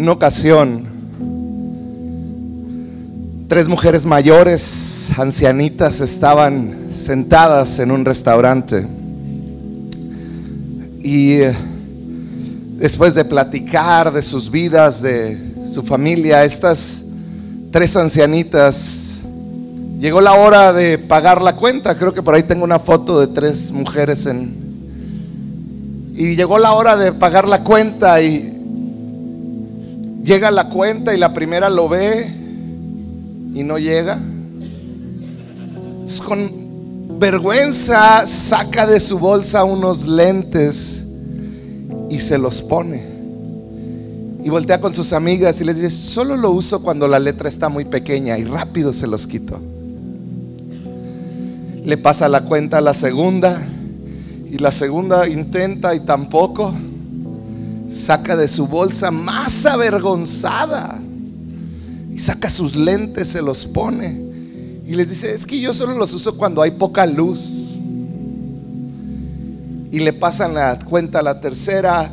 una ocasión, tres mujeres mayores, ancianitas, estaban sentadas en un restaurante. Y eh, después de platicar de sus vidas, de su familia, estas tres ancianitas, llegó la hora de pagar la cuenta. Creo que por ahí tengo una foto de tres mujeres en... Y llegó la hora de pagar la cuenta y llega la cuenta y la primera lo ve y no llega. Con vergüenza saca de su bolsa unos lentes y se los pone. Y voltea con sus amigas y les dice, solo lo uso cuando la letra está muy pequeña y rápido se los quito. Le pasa la cuenta a la segunda y la segunda intenta y tampoco. Saca de su bolsa más avergonzada y saca sus lentes, se los pone y les dice, es que yo solo los uso cuando hay poca luz. Y le pasan la cuenta a la tercera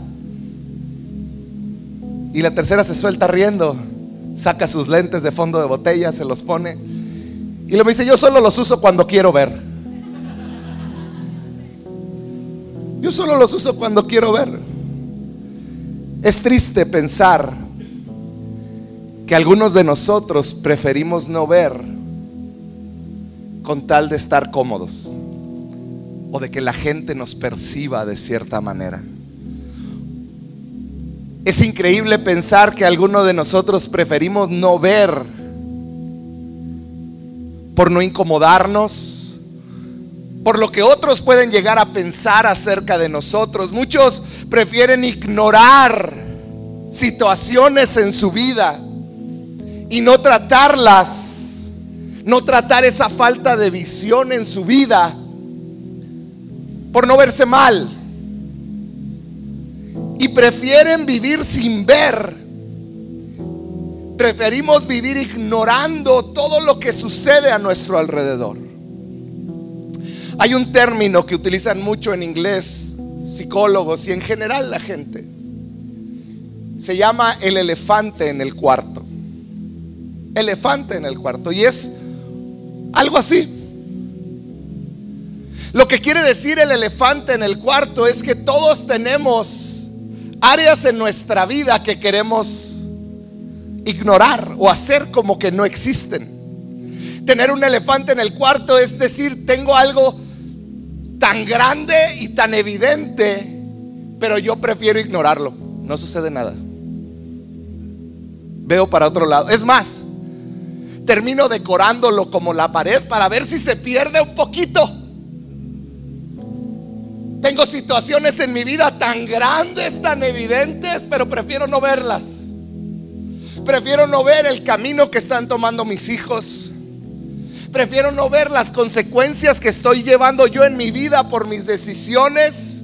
y la tercera se suelta riendo, saca sus lentes de fondo de botella, se los pone. Y le dice, yo solo los uso cuando quiero ver. Yo solo los uso cuando quiero ver. Es triste pensar que algunos de nosotros preferimos no ver con tal de estar cómodos o de que la gente nos perciba de cierta manera. Es increíble pensar que algunos de nosotros preferimos no ver por no incomodarnos, por lo que otros pueden llegar a pensar acerca de nosotros. Muchos prefieren ignorar situaciones en su vida y no tratarlas, no tratar esa falta de visión en su vida por no verse mal y prefieren vivir sin ver. Preferimos vivir ignorando todo lo que sucede a nuestro alrededor. Hay un término que utilizan mucho en inglés psicólogos y en general la gente. Se llama el elefante en el cuarto. Elefante en el cuarto. Y es algo así. Lo que quiere decir el elefante en el cuarto es que todos tenemos áreas en nuestra vida que queremos ignorar o hacer como que no existen. Tener un elefante en el cuarto es decir, tengo algo tan grande y tan evidente, pero yo prefiero ignorarlo. No sucede nada. Veo para otro lado. Es más, termino decorándolo como la pared para ver si se pierde un poquito. Tengo situaciones en mi vida tan grandes, tan evidentes, pero prefiero no verlas. Prefiero no ver el camino que están tomando mis hijos. Prefiero no ver las consecuencias que estoy llevando yo en mi vida por mis decisiones.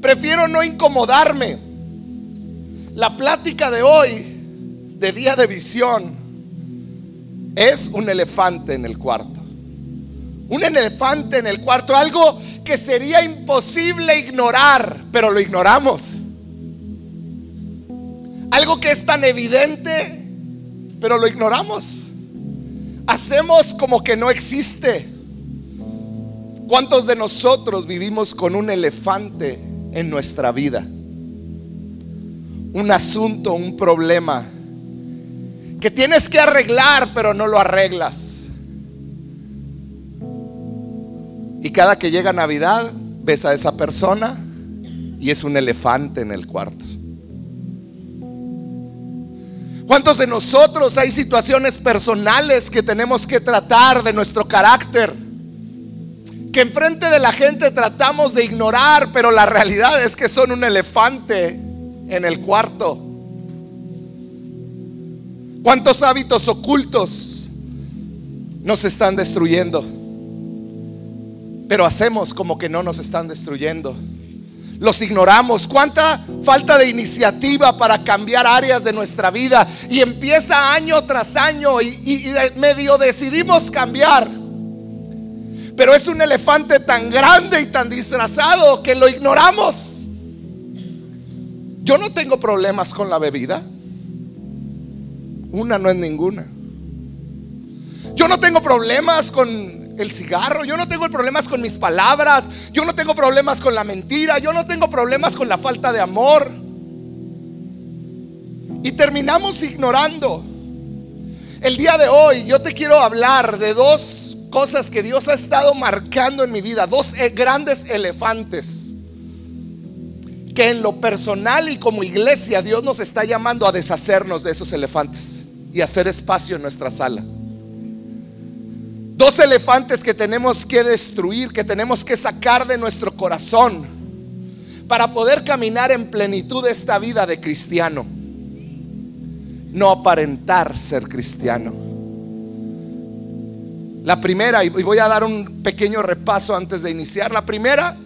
Prefiero no incomodarme. La plática de hoy, de día de visión, es un elefante en el cuarto. Un elefante en el cuarto, algo que sería imposible ignorar, pero lo ignoramos. Algo que es tan evidente, pero lo ignoramos. Hacemos como que no existe. ¿Cuántos de nosotros vivimos con un elefante en nuestra vida? Un asunto, un problema que tienes que arreglar, pero no lo arreglas Y cada que llega Navidad, ves a esa persona y es un elefante en el cuarto. ¿Cuántos de nosotros hay situaciones personales que tenemos que tratar de nuestro carácter? Que enfrente de la gente tratamos de ignorar, pero la realidad es que son un elefante en el cuarto. ¿Cuántos hábitos ocultos nos están destruyendo? pero hacemos como que no nos están destruyendo. Los ignoramos. ¿Cuánta falta de iniciativa para cambiar áreas de nuestra vida? Y empieza año tras año y, medio decidimos cambiar. Pero es un elefante tan grande y tan disfrazado que lo ignoramos. Yo no tengo problemas con la bebida. Una no es ninguna. Yo no tengo problemas con el cigarro, yo no tengo problemas con mis palabras, yo no tengo problemas con la mentira, yo no tengo problemas con la falta de amor. Y terminamos ignorando. El día de hoy yo te quiero hablar de dos cosas que Dios ha estado marcando en mi vida, dos eh, grandes elefantes que en lo personal y como iglesia Dios nos está llamando a deshacernos de esos elefantes y hacer espacio en nuestra sala. Dos elefantes que tenemos que destruir, que tenemos que sacar de nuestro corazón para poder caminar en plenitud esta vida de cristiano. No aparentar ser cristiano. La primera, y voy a dar un pequeño repaso antes de iniciar. La primera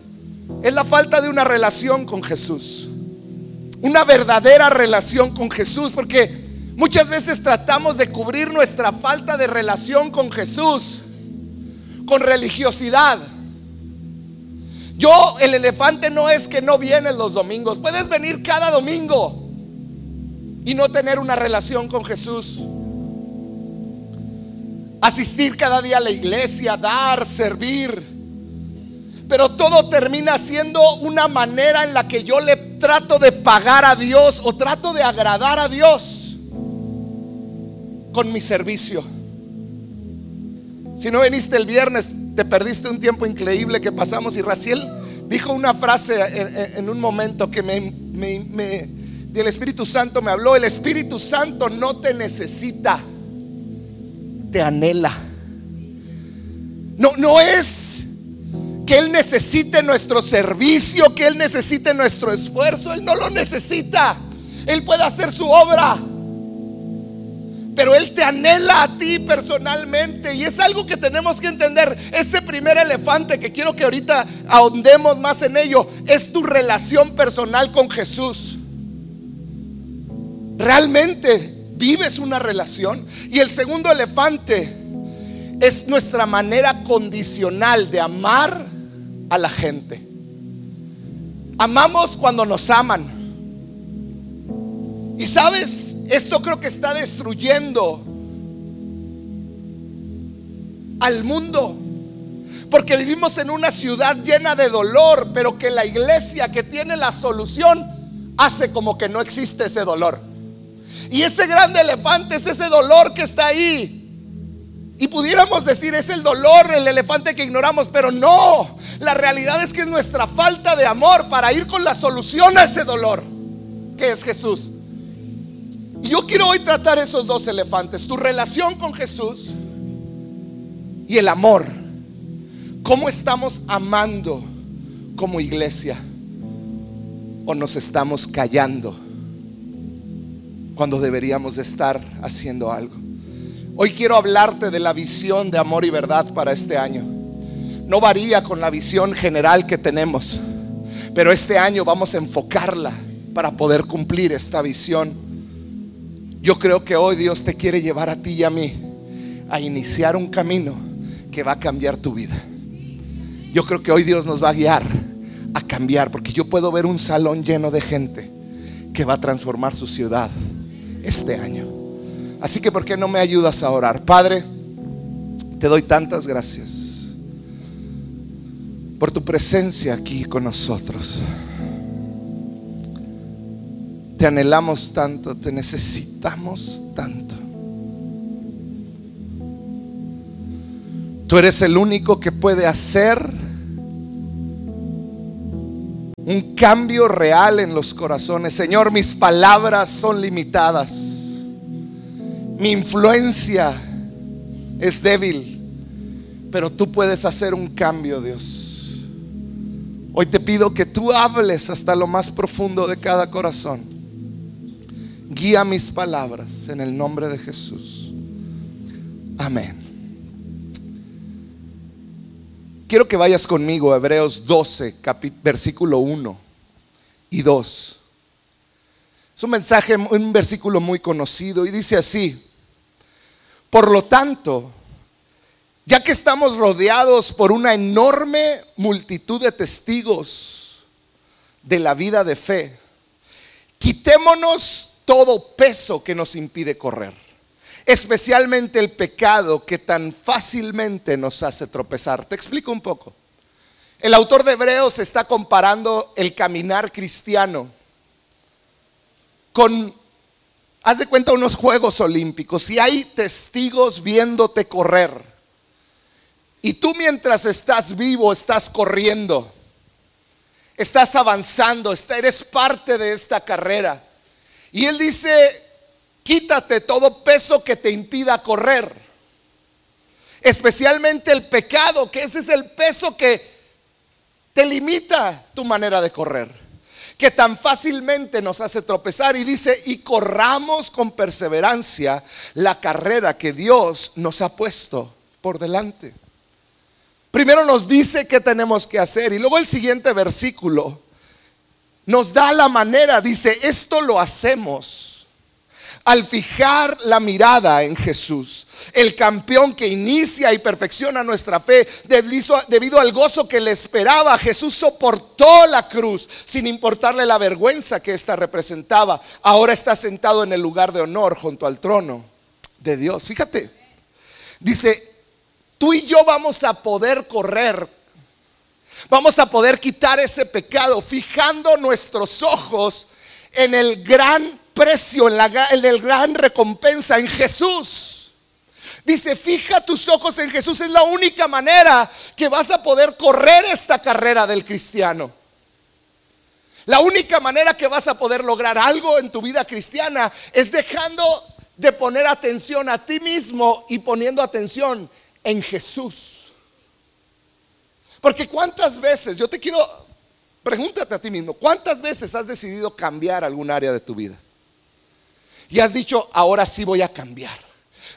es la falta de una relación con Jesús. Una verdadera relación con Jesús, porque muchas veces tratamos de cubrir nuestra falta de relación con Jesús con religiosidad. Yo, el elefante no es que no vienes los domingos. Puedes venir cada domingo y no tener una relación con Jesús. Asistir cada día a la iglesia, dar, servir. Pero todo termina siendo una manera en la que yo le trato de pagar a Dios o trato de agradar a Dios con mi servicio. Si no viniste el viernes, te perdiste un tiempo increíble que pasamos. Y Raciel dijo una frase en, un momento que me, el Espíritu Santo me habló. El Espíritu Santo no te necesita, te anhela. No, no es que Él necesite nuestro servicio, que Él necesite nuestro esfuerzo. Él no lo necesita. Él puede hacer su obra. Pero Él te anhela a ti personalmente. Y es algo que tenemos que entender. Ese primer elefante que quiero que ahorita ahondemos más en ello es tu relación personal con Jesús. Realmente vives una relación. Y el segundo elefante es nuestra manera condicional de amar a la gente. Amamos cuando nos aman. Y sabes, esto creo que está destruyendo al mundo. Porque vivimos en una ciudad llena de dolor, pero que la iglesia que tiene la solución hace como que no existe ese dolor. Y ese grande elefante es ese dolor que está ahí. Y pudiéramos decir, es el dolor, el elefante que ignoramos, pero no. La realidad es que es nuestra falta de amor para ir con la solución a ese dolor, que es Jesús. Yo quiero hoy tratar esos dos elefantes, tu relación con Jesús y el amor. ¿Cómo estamos amando como iglesia? ¿O nos estamos callando cuando deberíamos de estar haciendo algo? Hoy quiero hablarte de la visión de amor y verdad para este año. No varía con la visión general que tenemos, pero este año vamos a enfocarla para poder cumplir esta visión yo creo que hoy Dios te quiere llevar a ti y a mí a iniciar un camino que va a cambiar tu vida. Yo creo que hoy Dios nos va a guiar a cambiar, porque yo puedo ver un salón lleno de gente que va a transformar su ciudad este año. Así que, ¿por qué no me ayudas a orar? Padre, te doy tantas gracias por tu presencia aquí con nosotros. Te anhelamos tanto, te necesitamos tanto. Tú eres el único que puede hacer un cambio real en los corazones. Señor, mis palabras son limitadas. Mi influencia es débil. Pero tú puedes hacer un cambio, Dios. Hoy te pido que tú hables hasta lo más profundo de cada corazón. Guía mis palabras en el nombre de Jesús. Amén. Quiero que vayas conmigo a Hebreos 12, versículo 1 y 2. Es un mensaje, un versículo muy conocido y dice así, por lo tanto, ya que estamos rodeados por una enorme multitud de testigos de la vida de fe, quitémonos todo peso que nos impide correr. especialmente el pecado que tan fácilmente nos hace tropezar. Te explico un poco. El autor de Hebreos está comparando el caminar cristiano con, haz de cuenta, unos Juegos Olímpicos. Y hay testigos viéndote correr. Y tú mientras estás vivo, estás corriendo. Estás avanzando, eres parte de esta carrera. Y él dice, quítate todo peso que te impida correr. Especialmente el pecado, que ese es el peso que te limita tu manera de correr. Que tan fácilmente nos hace tropezar. Y dice, y corramos con perseverancia la carrera que Dios nos ha puesto por delante. Primero nos dice qué tenemos que hacer. Y luego el siguiente versículo nos da la manera. Dice, esto lo hacemos al fijar la mirada en Jesús, el campeón que inicia y perfecciona nuestra fe, debido al gozo que le esperaba, Jesús soportó la cruz sin importarle la vergüenza que ésta representaba. Ahora está sentado en el lugar de honor junto al trono de Dios. Fíjate, dice, tú y yo vamos a poder correr Vamos a poder quitar ese pecado fijando nuestros ojos en el gran precio, en, la, el gran recompensa, en Jesús. Dice, fija tus ojos en Jesús, es la única manera que vas a poder correr esta carrera del cristiano. La única manera que vas a poder lograr algo en tu vida cristiana es dejando de poner atención a ti mismo y poniendo atención en Jesús. Porque cuántas veces, yo te quiero, pregúntate a ti mismo, ¿cuántas veces has decidido cambiar algún área de tu vida? Y has dicho, ahora sí voy a cambiar,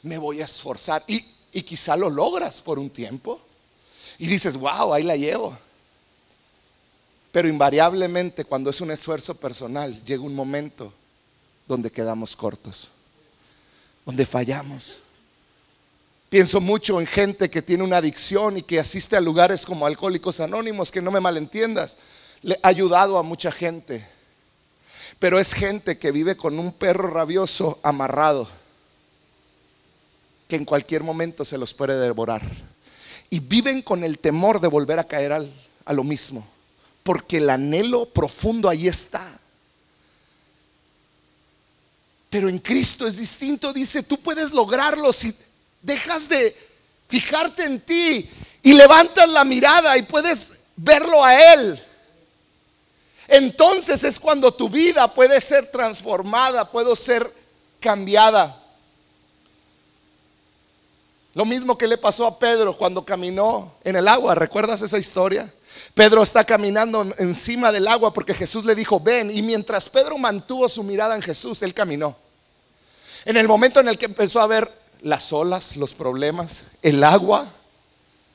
me voy a esforzar. Y, y quizá lo logras por un tiempo. Y dices, wow, ahí la llevo. Pero invariablemente cuando es un esfuerzo personal, llega un momento donde quedamos cortos, donde fallamos. Pienso mucho en gente que tiene una adicción y que asiste a lugares como Alcohólicos Anónimos, que no me malentiendas, le ha ayudado a mucha gente pero es gente que vive con un perro rabioso amarrado, que en cualquier momento se los puede devorar. Y viven con el temor de volver a caer a lo mismo, porque el anhelo profundo ahí está. Pero en Cristo es distinto, dice, tú puedes lograrlo si dejas de fijarte en ti y levantas la mirada y puedes verlo a Él. Entonces es cuando tu vida puede ser transformada, puede ser cambiada. Lo mismo que le pasó a Pedro cuando caminó en el agua. ¿Recuerdas esa historia? Pedro está caminando encima del agua porque Jesús le dijo, ven. Y mientras Pedro mantuvo su mirada en Jesús, él caminó. En el momento en el que empezó a ver las olas, los problemas, el agua,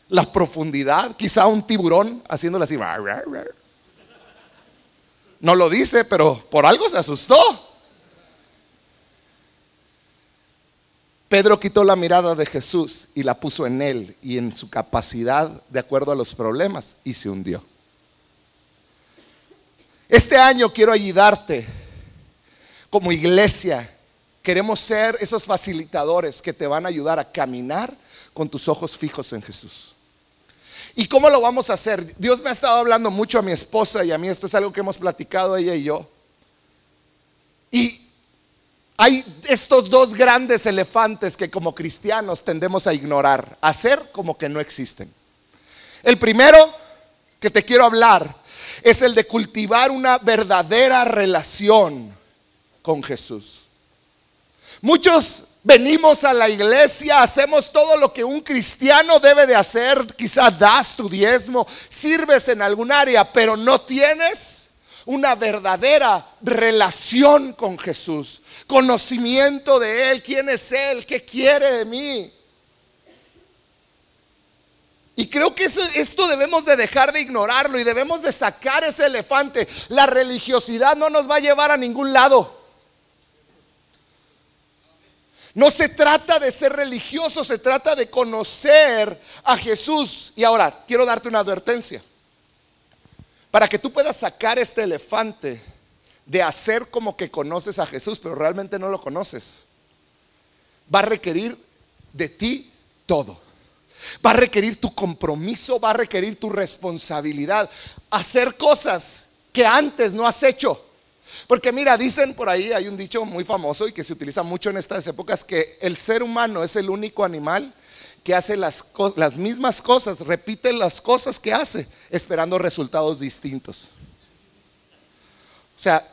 la profundidad, quizá un tiburón haciéndole así. No lo dice, pero por algo se asustó. Pedro quitó la mirada de Jesús y la puso en él y en su capacidad de acuerdo a los problemas y se hundió. Este año quiero ayudarte como iglesia. Queremos ser esos facilitadores que te van a ayudar a caminar con tus ojos fijos en Jesús. ¿Y cómo lo vamos a hacer? Dios me ha estado hablando mucho a mi esposa y a mí, esto es algo que hemos platicado ella y yo. Y hay estos dos grandes elefantes que como cristianos tendemos a ignorar, a hacer como que no existen. El primero que te quiero hablar es el de cultivar una verdadera relación con Jesús. Muchos Venimos a la iglesia, hacemos todo lo que un cristiano debe de hacer. Quizás das tu diezmo, sirves en algún área, pero no tienes una verdadera relación con Jesús. Conocimiento de Él, quién es Él, qué quiere de mí. Y creo que esto debemos de dejar de ignorarlo y debemos de sacar ese elefante. La religiosidad no nos va a llevar a ningún lado. No se trata de ser religioso, se trata de conocer a Jesús. Y ahora, quiero darte una advertencia. Para que tú puedas sacar este elefante de hacer como que conoces a Jesús, pero realmente no lo conoces. va a requerir de ti todo. Va a requerir tu compromiso, va a requerir tu responsabilidad. Hacer cosas que antes no has hecho. Porque mira, dicen por ahí, hay un dicho muy famoso y que se utiliza mucho en estas épocas, que el ser humano es el único animal que hace las, las mismas cosas, repite las cosas que hace, esperando resultados distintos. O sea,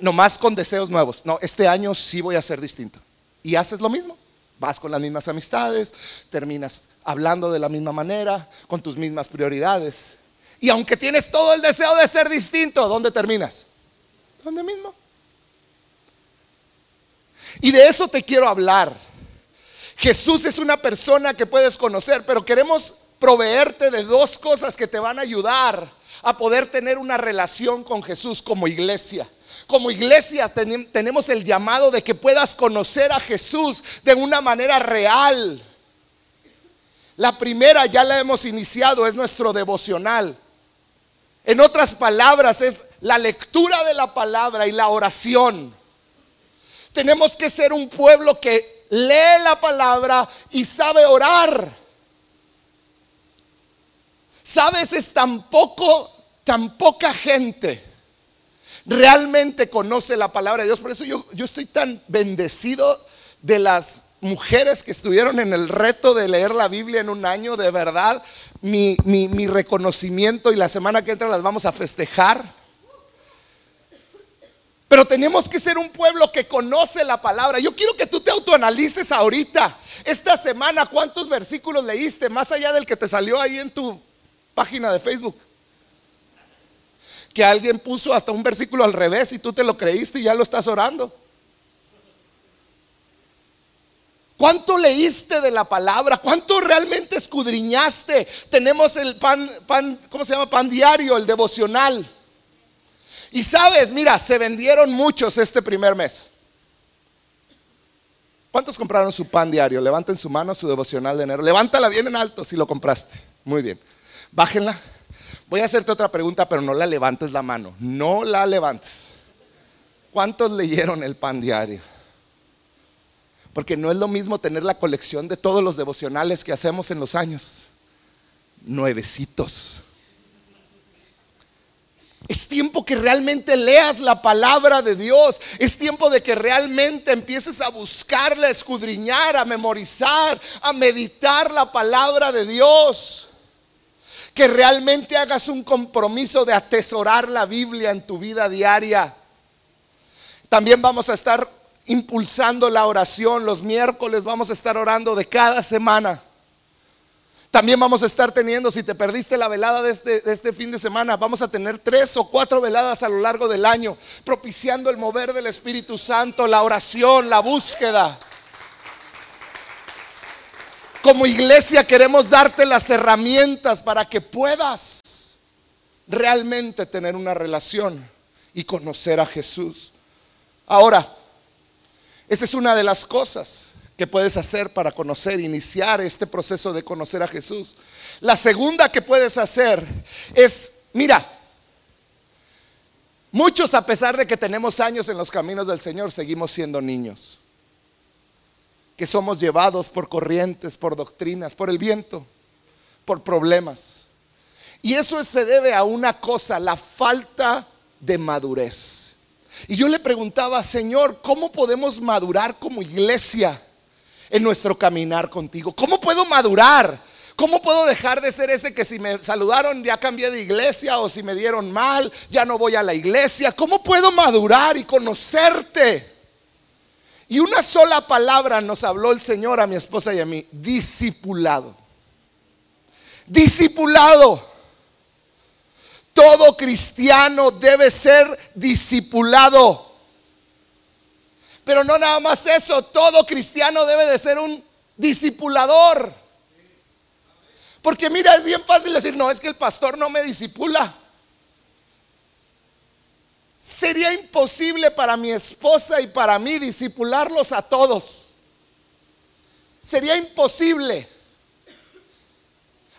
nomás con deseos nuevos. No, este año sí voy a ser distinto. Y haces lo mismo. Vas con las mismas amistades, terminas hablando de la misma manera, con tus mismas prioridades. Y aunque tienes todo el deseo de ser distinto, ¿dónde terminas? ¿Dónde mismo? Y de eso te quiero hablar. Jesús es una persona que puedes conocer, pero queremos proveerte de dos cosas que te van a ayudar a poder tener una relación con Jesús como iglesia. Como iglesia tenemos el llamado de que puedas conocer a Jesús de una manera real. La primera ya la hemos iniciado, es nuestro devocional. En otras palabras, es la lectura de la palabra y la oración. Tenemos que ser un pueblo que lee la palabra y sabe orar. Sabes, es tan poco, tan poca gente realmente conoce la palabra de Dios. Por eso yo, yo estoy tan bendecido de las mujeres que estuvieron en el reto de leer la Biblia en un año, de verdad, mi, mi, reconocimiento y la semana que entra las vamos a festejar. Pero tenemos que ser un pueblo que conoce la palabra. Yo quiero que tú te autoanalices ahorita. Esta semana, ¿cuántos versículos leíste? Más allá del que te salió ahí en tu página de Facebook. Que alguien puso hasta un versículo al revés y tú te lo creíste y ya lo estás orando. ¿Cuánto leíste de la palabra? ¿Cuánto realmente escudriñaste? Tenemos el pan, ¿cómo se llama? Pan diario, el devocional. Y sabes, mira, se vendieron muchos este primer mes. ¿Cuántos compraron su pan diario? Levanten su mano, su devocional de enero. Levántala bien en alto si lo compraste. Muy bien. Bájenla. Voy a hacerte otra pregunta, pero no la levantes la mano. No la levantes. ¿Cuántos leyeron el pan diario? Porque no es lo mismo tener la colección de todos los devocionales que hacemos en los años. Nuevecitos. Es tiempo que realmente leas la palabra de Dios. Es tiempo de que realmente empieces a buscarla, a escudriñar, a memorizar, a meditar la palabra de Dios. Que realmente hagas un compromiso de atesorar la Biblia en tu vida diaria. También vamos a estar impulsando la oración. Los miércoles vamos a estar orando de cada semana. También vamos a estar teniendo, si te perdiste la velada de este, de este, fin de semana, vamos a tener tres o cuatro veladas a lo largo del año, propiciando el mover del Espíritu Santo, la oración, la búsqueda. Como iglesia queremos darte las herramientas para que puedas realmente tener una relación y conocer a Jesús. Ahora, esa es una de las cosas que puedes hacer para conocer, iniciar este proceso de conocer a Jesús. La segunda que puedes hacer es, mira, muchos a pesar de que tenemos años en los caminos del Señor, seguimos siendo niños, que somos llevados por corrientes, por doctrinas, por el viento, por problemas. Y eso se debe a una cosa, la falta de madurez. Y yo le preguntaba, Señor, ¿cómo podemos madurar como iglesia en nuestro caminar contigo? ¿Cómo puedo madurar? ¿Cómo puedo dejar de ser ese que si me saludaron ya cambié de iglesia o si me dieron mal, ya no voy a la iglesia? ¿Cómo puedo madurar y conocerte? Y una sola palabra nos habló el Señor a mi esposa y a mí, discipulado. Discipulado. Todo cristiano debe ser discipulado. Pero no nada más eso, todo cristiano debe de ser un discipulador. Porque mira, es bien fácil decir, no, es que el pastor no me disipula. Sería imposible para mi esposa y para mí disipularlos a todos. Sería imposible.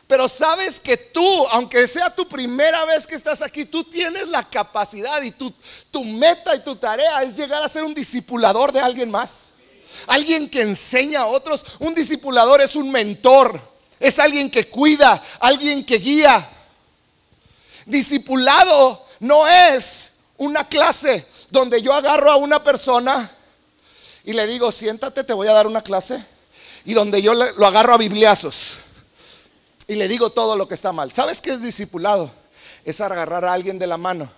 Pero sabes que tú, aunque sea tu primera vez que estás aquí, tú tienes la capacidad y tu, tu meta y tu tarea es llegar a ser un discipulador de alguien más. alguien que enseña a otros. Un discipulador es un mentor, es alguien que cuida, alguien que guía. Discipulado no es una clase donde yo agarro a una persona y le digo, siéntate, te voy a dar una clase. Y donde yo lo agarro a bibliazos y le digo todo lo que está mal. ¿Sabes qué es discipulado? Es agarrar a alguien de la mano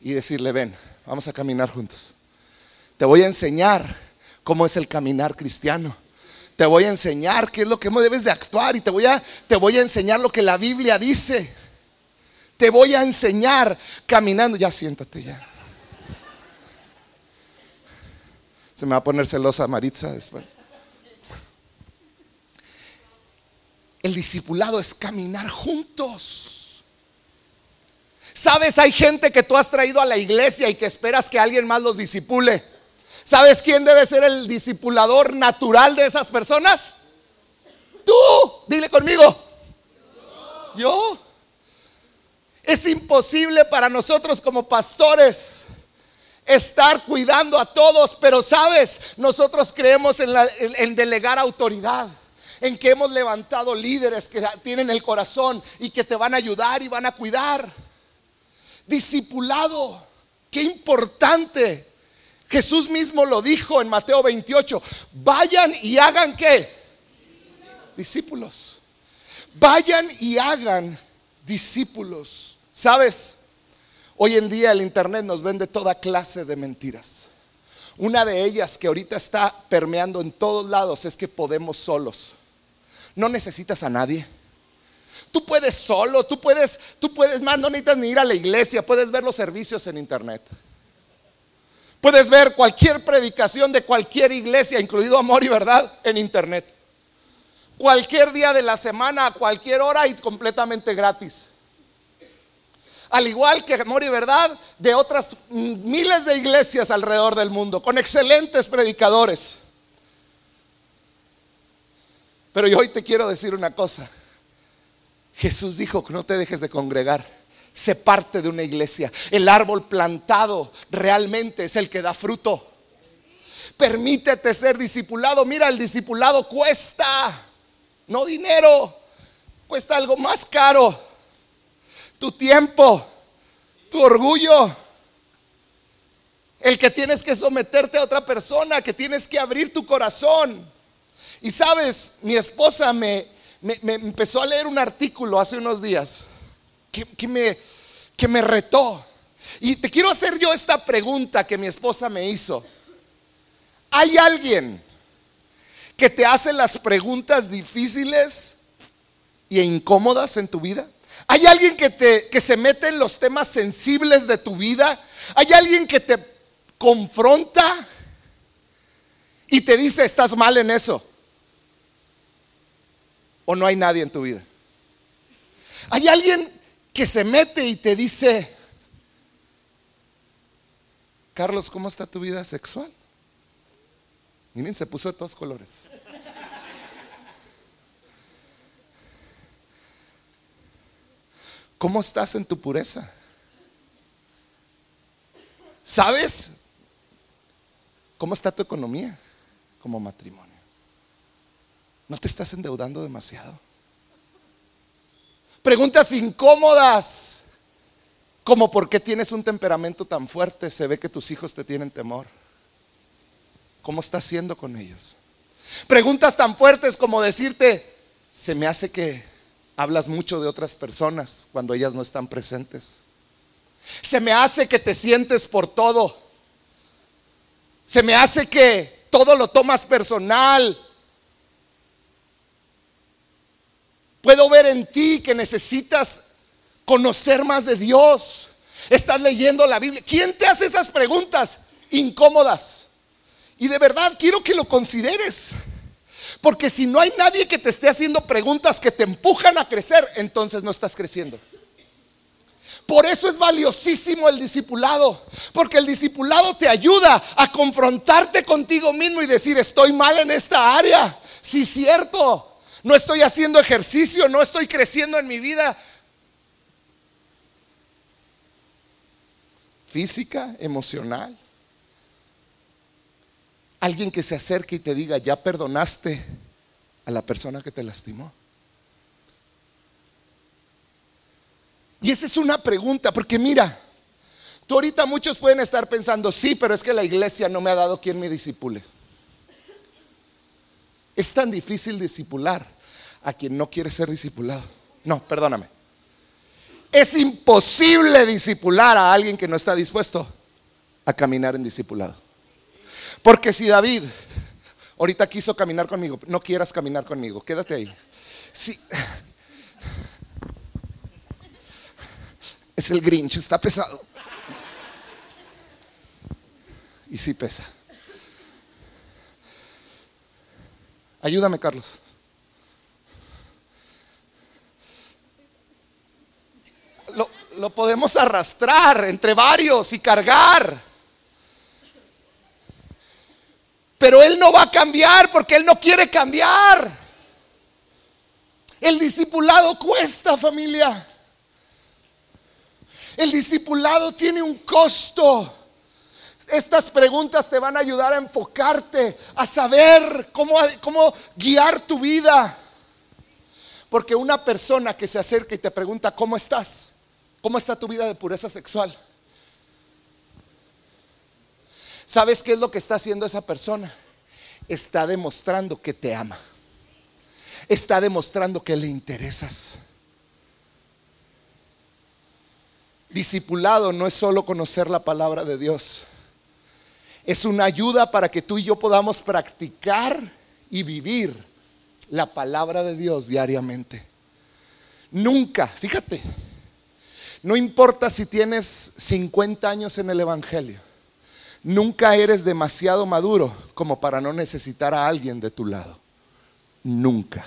y decirle, ven, vamos a caminar juntos. Te voy a enseñar cómo es el caminar cristiano. Te voy a enseñar qué es lo que debes de actuar y te voy a, te voy a enseñar lo que la Biblia dice. Te voy a enseñar caminando. Ya siéntate ya. Se me va a poner celosa Maritza después. El discipulado es caminar juntos. Sabes, hay gente que tú has traído a la iglesia y que esperas que alguien más los disipule. ¿Sabes quién debe ser el discipulador natural de esas personas? Tú, dile conmigo. Yo. Es imposible para nosotros como pastores estar cuidando a todos, pero sabes, nosotros creemos en, en, delegar autoridad, en que hemos levantado líderes que tienen el corazón y que te van a ayudar y van a cuidar. Discipulado, qué importante. Jesús mismo lo dijo en Mateo 28, vayan y hagan qué? Discípulos. Vayan y hagan discípulos. ¿Sabes? Hoy en día el Internet nos vende toda clase de mentiras. Una de ellas que ahorita está permeando en todos lados es que podemos solos. No necesitas a nadie. Tú puedes solo, tú puedes, tú puedes más, no necesitas ni ir a la iglesia, puedes ver los servicios en Internet. Puedes ver cualquier predicación de cualquier iglesia, incluido Amor y Verdad, en Internet. Cualquier día de la semana, a cualquier hora y completamente gratis al igual que Amor y Verdad, de otras miles de iglesias alrededor del mundo, con excelentes predicadores. Pero yo hoy te quiero decir una cosa. Jesús dijo que no te dejes de congregar. Sé parte de una iglesia. El árbol plantado realmente es el que da fruto. Permítete ser discipulado. Mira, el discipulado cuesta, no dinero, cuesta algo más caro tu tiempo, tu orgullo. El que tienes que someterte a otra persona, que tienes que abrir tu corazón. Y sabes, mi esposa me, empezó a leer un artículo hace unos días que, me, que me retó. Y te quiero hacer yo esta pregunta que mi esposa me hizo. ¿Hay alguien que te hace las preguntas difíciles e incómodas en tu vida? ¿Hay alguien que, te, que se mete en los temas sensibles de tu vida? ¿Hay alguien que te confronta y te dice, estás mal en eso? ¿O no hay nadie en tu vida? ¿Hay alguien que se mete y te dice, Carlos, ¿cómo está tu vida sexual? Miren, se puso de todos colores. ¿Cómo estás en tu pureza? ¿Sabes cómo está tu economía como matrimonio? ¿No te estás endeudando demasiado? Preguntas incómodas, como por qué tienes un temperamento tan fuerte, se ve que tus hijos te tienen temor. ¿Cómo estás haciendo con ellos? Preguntas tan fuertes como decirte, se me hace que hablas mucho de otras personas cuando ellas no están presentes. Se me hace que te sientes por todo. Se me hace que todo lo tomas personal. Puedo ver en ti que necesitas conocer más de Dios. Estás leyendo la Biblia. ¿Quién te hace esas preguntas incómodas? Y de verdad quiero que lo consideres. Porque si no hay nadie que te esté haciendo preguntas que te empujan a crecer, entonces no estás creciendo. Por eso es valiosísimo el discipulado, porque el discipulado te ayuda a confrontarte contigo mismo y decir, estoy mal en esta área. Sí, cierto, no estoy haciendo ejercicio, no estoy creciendo en mi vida física, emocional. Alguien que se acerque y te diga, ya perdonaste a la persona que te lastimó. Y esa es una pregunta, porque mira, tú ahorita muchos pueden estar pensando, sí, pero es que la iglesia no me ha dado quien me disipule. Es tan difícil disipular a quien no quiere ser discipulado. No, perdóname. Es imposible disipular a alguien que no está dispuesto a caminar en discipulado. Porque si David ahorita quiso caminar conmigo, no quieras caminar conmigo, quédate ahí. Es el Grinch, está pesado. Y sí pesa. Ayúdame, Carlos. Lo, lo, podemos arrastrar entre varios y cargar. Pero Él no va a cambiar porque Él no quiere cambiar. El discipulado cuesta, familia. El discipulado tiene un costo. Estas preguntas te van a ayudar a enfocarte, a saber cómo, cómo guiar tu vida. Porque una persona que se acerca y te pregunta, ¿cómo estás? ¿Cómo está tu vida de pureza sexual? ¿Sabes qué es lo que está haciendo esa persona? Está demostrando que te ama. Está demostrando que le interesas. Discipulado no es solo conocer la palabra de Dios es una ayuda para que tú y yo podamos practicar y vivir la palabra de Dios diariamente. Nunca, fíjate, no importa si tienes 50 años en el Evangelio, nunca eres demasiado maduro como para no necesitar a alguien de tu lado. Nunca.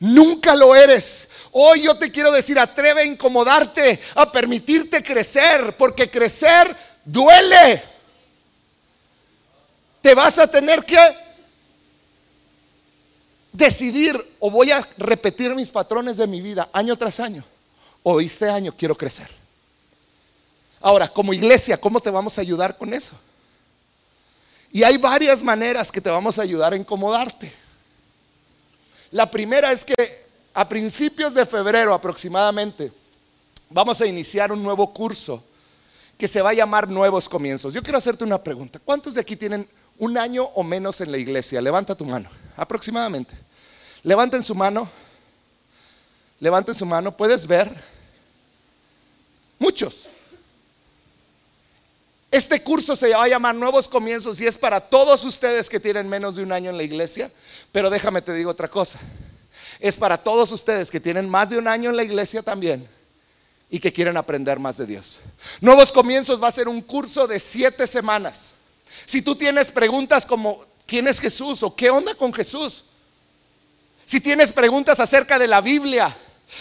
Nunca lo eres. Hoy yo te quiero decir, atreve a incomodarte, a permitirte crecer, porque crecer duele te vas a tener que decidir o voy a repetir mis patrones de mi vida año tras año o este año quiero crecer. Ahora, como iglesia, ¿cómo te vamos a ayudar con eso? Y hay varias maneras que te vamos a ayudar a incomodarte. La primera es que a principios de febrero aproximadamente vamos a iniciar un nuevo curso que se va a llamar Nuevos Comienzos. Yo quiero hacerte una pregunta. ¿Cuántos de aquí tienen un año o menos en la iglesia. Levanta tu mano, aproximadamente. Levanten su mano. Levanten su mano. Puedes ver. Muchos. Este curso se va a llamar Nuevos Comienzos y es para todos ustedes que tienen menos de un año en la iglesia. Pero déjame te digo otra cosa. Es para todos ustedes que tienen más de un año en la iglesia también y que quieren aprender más de Dios. Nuevos Comienzos va a ser un curso de siete semanas. Si tú tienes preguntas como ¿quién es Jesús? o ¿qué onda con Jesús? Si tienes preguntas acerca de la Biblia,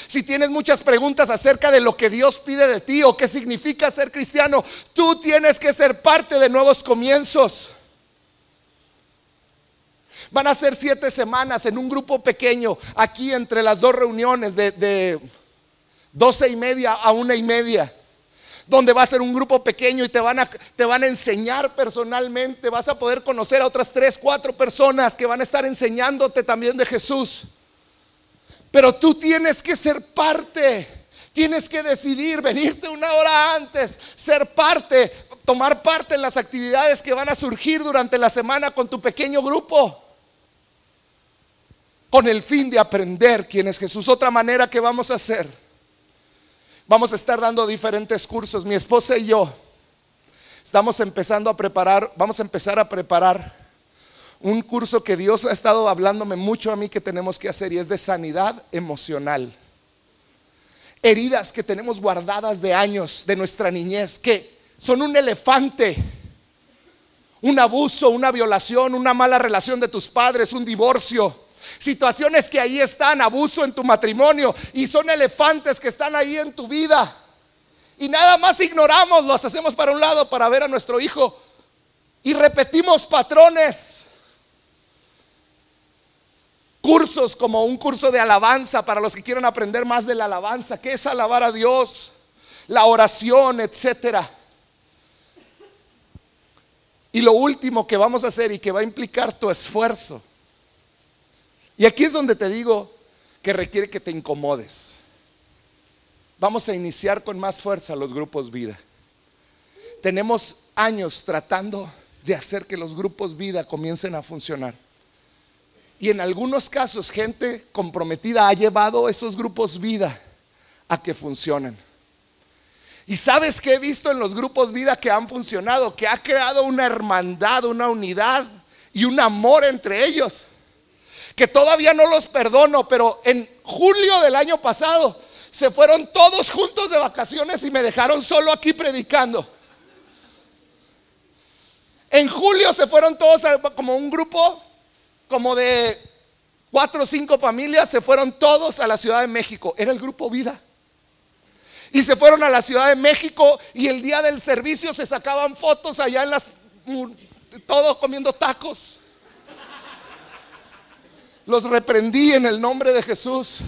si tienes muchas preguntas acerca de lo que Dios pide de ti o qué significa ser cristiano, tú tienes que ser parte de nuevos comienzos. Van a ser siete semanas en un grupo pequeño, aquí entre las dos reuniones de, doce y media a una y media donde va a ser un grupo pequeño y te van, a, te van a enseñar personalmente. Vas a poder conocer a otras tres, cuatro personas que van a estar enseñándote también de Jesús. Pero tú tienes que ser parte. Tienes que decidir venirte una hora antes, ser parte, tomar parte en las actividades que van a surgir durante la semana con tu pequeño grupo. Con el fin de aprender quién es Jesús. Otra manera que vamos a hacer Vamos a estar dando diferentes cursos. Mi esposa y yo estamos empezando a preparar, vamos a empezar a preparar un curso que Dios ha estado hablándome mucho a mí que tenemos que hacer y es de sanidad emocional. Heridas que tenemos guardadas de años de nuestra niñez, que son un elefante, un abuso, una violación, una mala relación de tus padres, un divorcio Situaciones que ahí están, abuso en tu matrimonio y son elefantes que están ahí en tu vida. Y nada más ignoramos, los hacemos para un lado para ver a nuestro hijo y repetimos patrones. Cursos como un curso de alabanza para los que quieren aprender más de la alabanza, que es alabar a Dios, la oración, etcétera. Y lo último que vamos a hacer y que va a implicar tu esfuerzo. Y aquí es donde te digo que requiere que te incomodes. Vamos a iniciar con más fuerza los grupos vida. Tenemos años tratando de hacer que los grupos vida comiencen a funcionar. Y en algunos casos gente comprometida ha llevado esos grupos vida a que funcionen. Y sabes que he visto en los grupos vida que han funcionado, que ha creado una hermandad, una unidad y un amor entre ellos. Que todavía no los perdono, pero en julio del año pasado se fueron todos juntos de vacaciones y me dejaron solo aquí predicando. En julio se fueron todos como un grupo, como de cuatro o cinco familias, se fueron todos a la Ciudad de México. Era el grupo Vida. Y se fueron a la Ciudad de México y el día del servicio se sacaban fotos allá en las... Todos comiendo tacos. Los reprendí en el nombre de Jesús.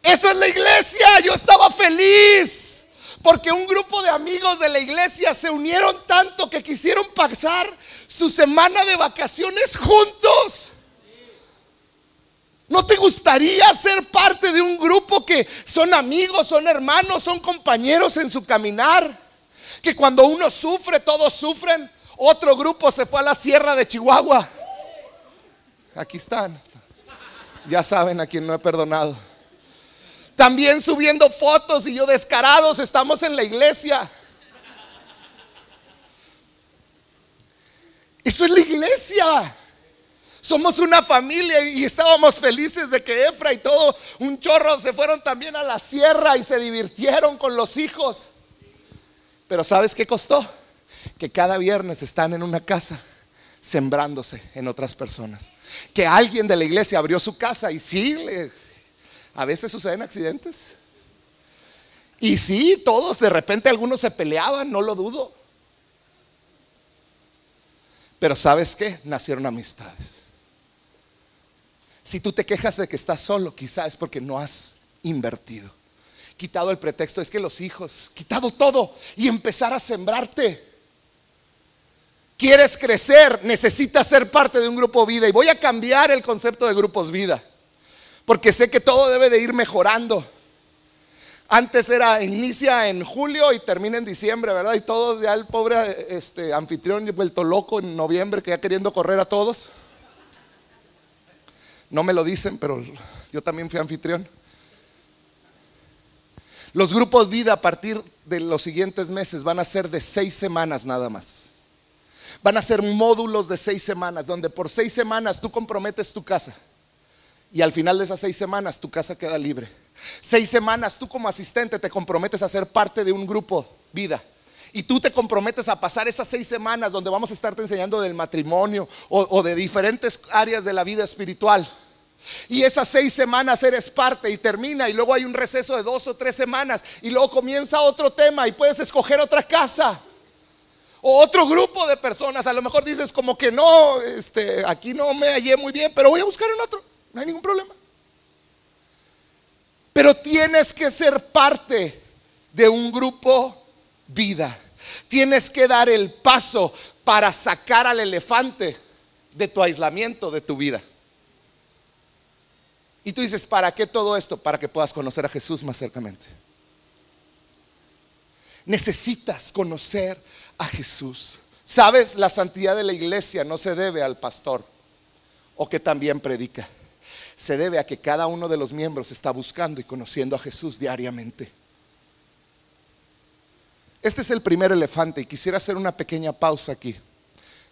Eso es la iglesia. Yo estaba feliz. Porque un grupo de amigos de la iglesia se unieron tanto que quisieron pasar su semana de vacaciones juntos. ¿No te gustaría ser parte de un grupo que son amigos, son hermanos, son compañeros en su caminar? Que cuando uno sufre, todos sufren. Otro grupo se fue a la sierra de Chihuahua. Aquí están. Ya saben a quién no he perdonado. También subiendo fotos y yo descarados estamos en la iglesia. Eso es la iglesia. Somos una familia y estábamos felices de que Efra y todo un chorro se fueron también a la sierra y se divirtieron con los hijos. Pero ¿sabes qué costó? Que cada viernes están en una casa sembrándose en otras personas. Que alguien de la iglesia abrió su casa y sí, a veces suceden accidentes. Y sí, todos, de repente algunos se peleaban, no lo dudo. Pero ¿sabes qué? Nacieron amistades. Si tú te quejas de que estás solo, quizás es porque no has invertido. Quitado el pretexto, es que los hijos, quitado todo y empezar a sembrarte. Quieres crecer, necesitas ser parte de un grupo vida. Y voy a cambiar el concepto de grupos vida porque sé que todo debe de ir mejorando. Antes era, inicia en julio y termina en diciembre, ¿verdad? Y todos, ya el pobre este, anfitrión vuelto loco en noviembre, que ya queriendo correr a todos. No me lo dicen, pero yo también fui anfitrión. Los grupos vida a partir de los siguientes meses van a ser de seis semanas nada más. Van a ser módulos de seis semanas, donde por seis semanas tú comprometes tu casa y al final de esas seis semanas tu casa queda libre. Seis semanas tú como asistente te comprometes a ser parte de un grupo vida. Y tú te comprometes a pasar esas seis semanas donde vamos a estarte enseñando del matrimonio o, de diferentes áreas de la vida espiritual. Y esas seis semanas eres parte y termina y luego hay un receso de dos o tres semanas y luego comienza otro tema y puedes escoger otra casa o otro grupo de personas. A lo mejor dices como que no, este, aquí no me hallé muy bien, pero voy a buscar en otro. No hay ningún problema. Pero tienes que ser parte de un grupo vida. Tienes que dar el paso para sacar al elefante de tu aislamiento, de tu vida. Y tú dices, ¿para qué todo esto? Para que puedas conocer a Jesús más cercamente. Necesitas conocer a Jesús. Sabes, la santidad de la iglesia no se debe al pastor o que también predica se debe a que cada uno de los miembros está buscando y conociendo a Jesús diariamente. Este es el primer elefante y quisiera hacer una pequeña pausa aquí.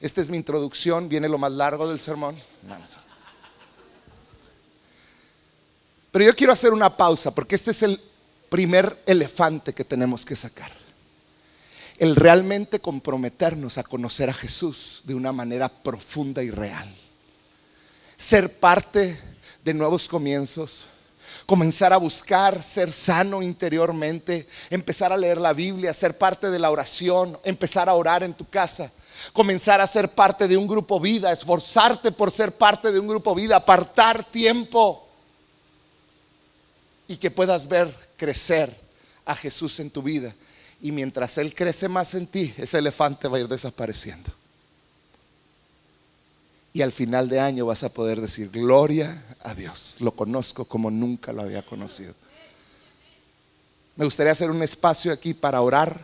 Esta es mi introducción, viene lo más largo del sermón. Pero yo quiero hacer una pausa porque este es el primer elefante que tenemos que sacar. El realmente comprometernos a conocer a Jesús de una manera profunda y real. Ser parte de nuevos comienzos, comenzar a buscar ser sano interiormente, empezar a leer la Biblia, ser parte de la oración, empezar a orar en tu casa, comenzar a ser parte de un grupo vida, esforzarte por ser parte de un grupo vida, apartar tiempo y que puedas ver crecer a Jesús en tu vida Y mientras Él crece más en ti, ese elefante va a ir desapareciendo. Y al final de año vas a poder decir, gloria a Dios, lo conozco como nunca lo había conocido. Me gustaría hacer un espacio aquí para orar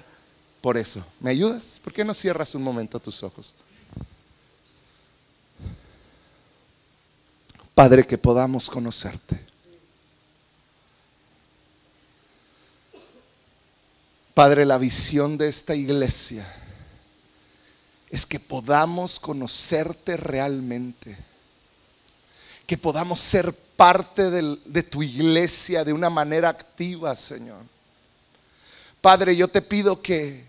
por eso. ¿Me ayudas? ¿Por qué no cierras un momento tus ojos? Padre, que podamos conocerte. Padre, la visión de esta iglesia es que podamos conocerte realmente, que podamos ser parte de tu iglesia de una manera activa, Señor. Padre, yo te pido que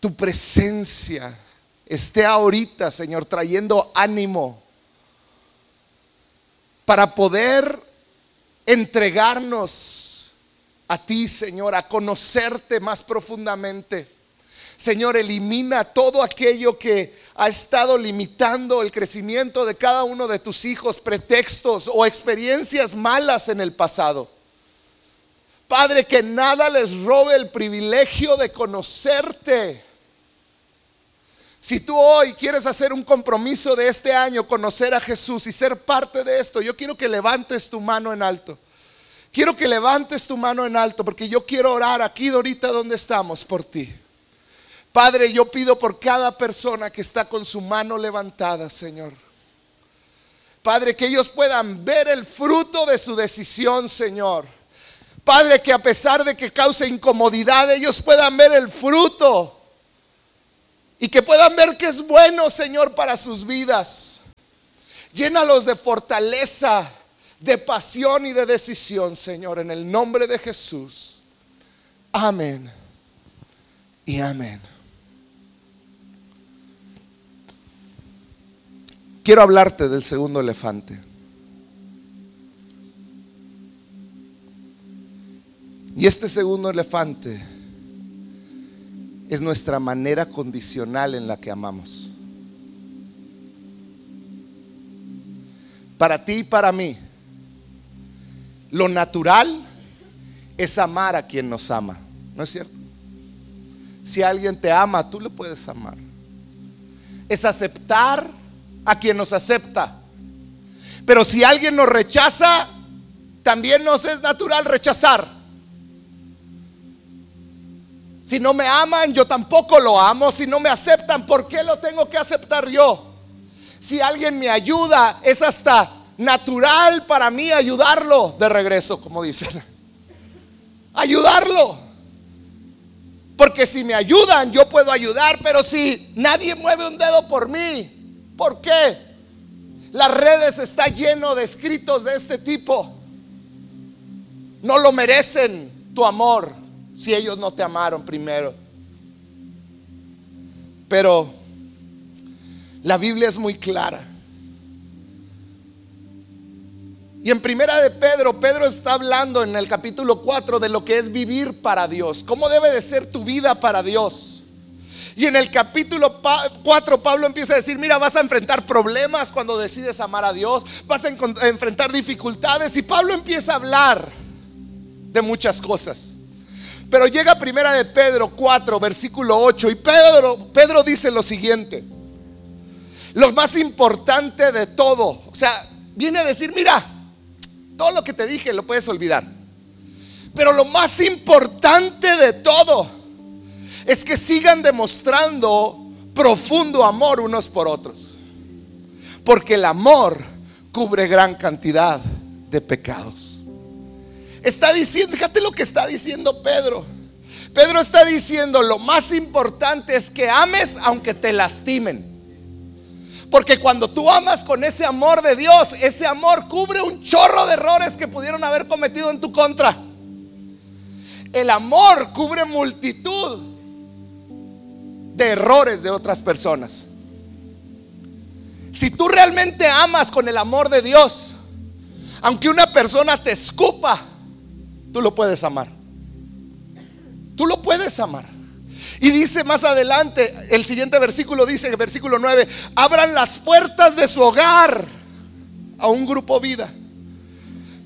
tu presencia esté ahorita, Señor, trayendo ánimo para poder entregarnos a ti, Señor, a conocerte más profundamente. Señor, elimina todo aquello que ha estado limitando el crecimiento de cada uno de tus hijos, pretextos o experiencias malas en el pasado. Padre, que nada les robe el privilegio de conocerte. Si tú hoy quieres hacer un compromiso de este año, conocer a Jesús y ser parte de esto, yo quiero que levantes tu mano en alto. Quiero que levantes tu mano en alto porque yo quiero orar aquí ahorita donde estamos por ti. Padre, yo pido por cada persona que está con su mano levantada, Señor. Padre, que ellos puedan ver el fruto de su decisión, Señor. Padre, que a pesar de que cause incomodidad, ellos puedan ver el fruto. Y que puedan ver que es bueno, Señor, para sus vidas. Llénalos de fortaleza de pasión y de decisión, Señor, en el nombre de Jesús. Amén y amén. Quiero hablarte del segundo elefante. Y este segundo elefante es nuestra manera condicional en la que amamos. Para ti y para mí, lo natural es amar a quien nos ama, ¿no es cierto? Si alguien te ama, tú le puedes amar. Es aceptar a quien nos acepta. Pero si alguien nos rechaza, también nos es natural rechazar. Si no me aman, yo tampoco lo amo. Si no me aceptan, ¿por qué lo tengo que aceptar yo? Si alguien me ayuda, es hasta natural para mí ayudarlo de regreso, como dicen. Ayudarlo. Porque si me ayudan, yo puedo ayudar, pero si nadie mueve un dedo por mí, ¿por qué? Las redes está lleno de escritos de este tipo. No lo merecen tu amor si ellos no te amaron primero. Pero la Biblia es muy clara. Y en primera de Pedro, Pedro está hablando en el capítulo 4 de lo que es vivir para Dios, cómo debe de ser tu vida para Dios. Y en el capítulo 4 Pablo empieza a decir, mira, vas a enfrentar problemas cuando decides amar a Dios, vas a enfrentar dificultades y Pablo empieza a hablar de muchas cosas. Pero llega primera de Pedro 4, versículo 8 y Pedro, Pedro dice lo siguiente, lo más importante de todo, o sea, viene a decir, mira, todo lo que te dije lo puedes olvidar. Pero lo más importante de todo es que sigan demostrando profundo amor unos por otros. Porque el amor cubre gran cantidad de pecados. Está diciendo, fíjate lo que está diciendo Pedro. Pedro está diciendo, lo más importante es que ames aunque te lastimen. Porque cuando tú amas con ese amor de Dios, ese amor cubre un chorro de errores que pudieron haber cometido en tu contra. El amor cubre multitud de errores de otras personas. Si tú realmente amas con el amor de Dios, aunque una persona te escupa, tú lo puedes amar. Tú lo puedes amar. Y dice más adelante, el siguiente versículo dice, versículo 9, abran las puertas de su hogar a un grupo vida.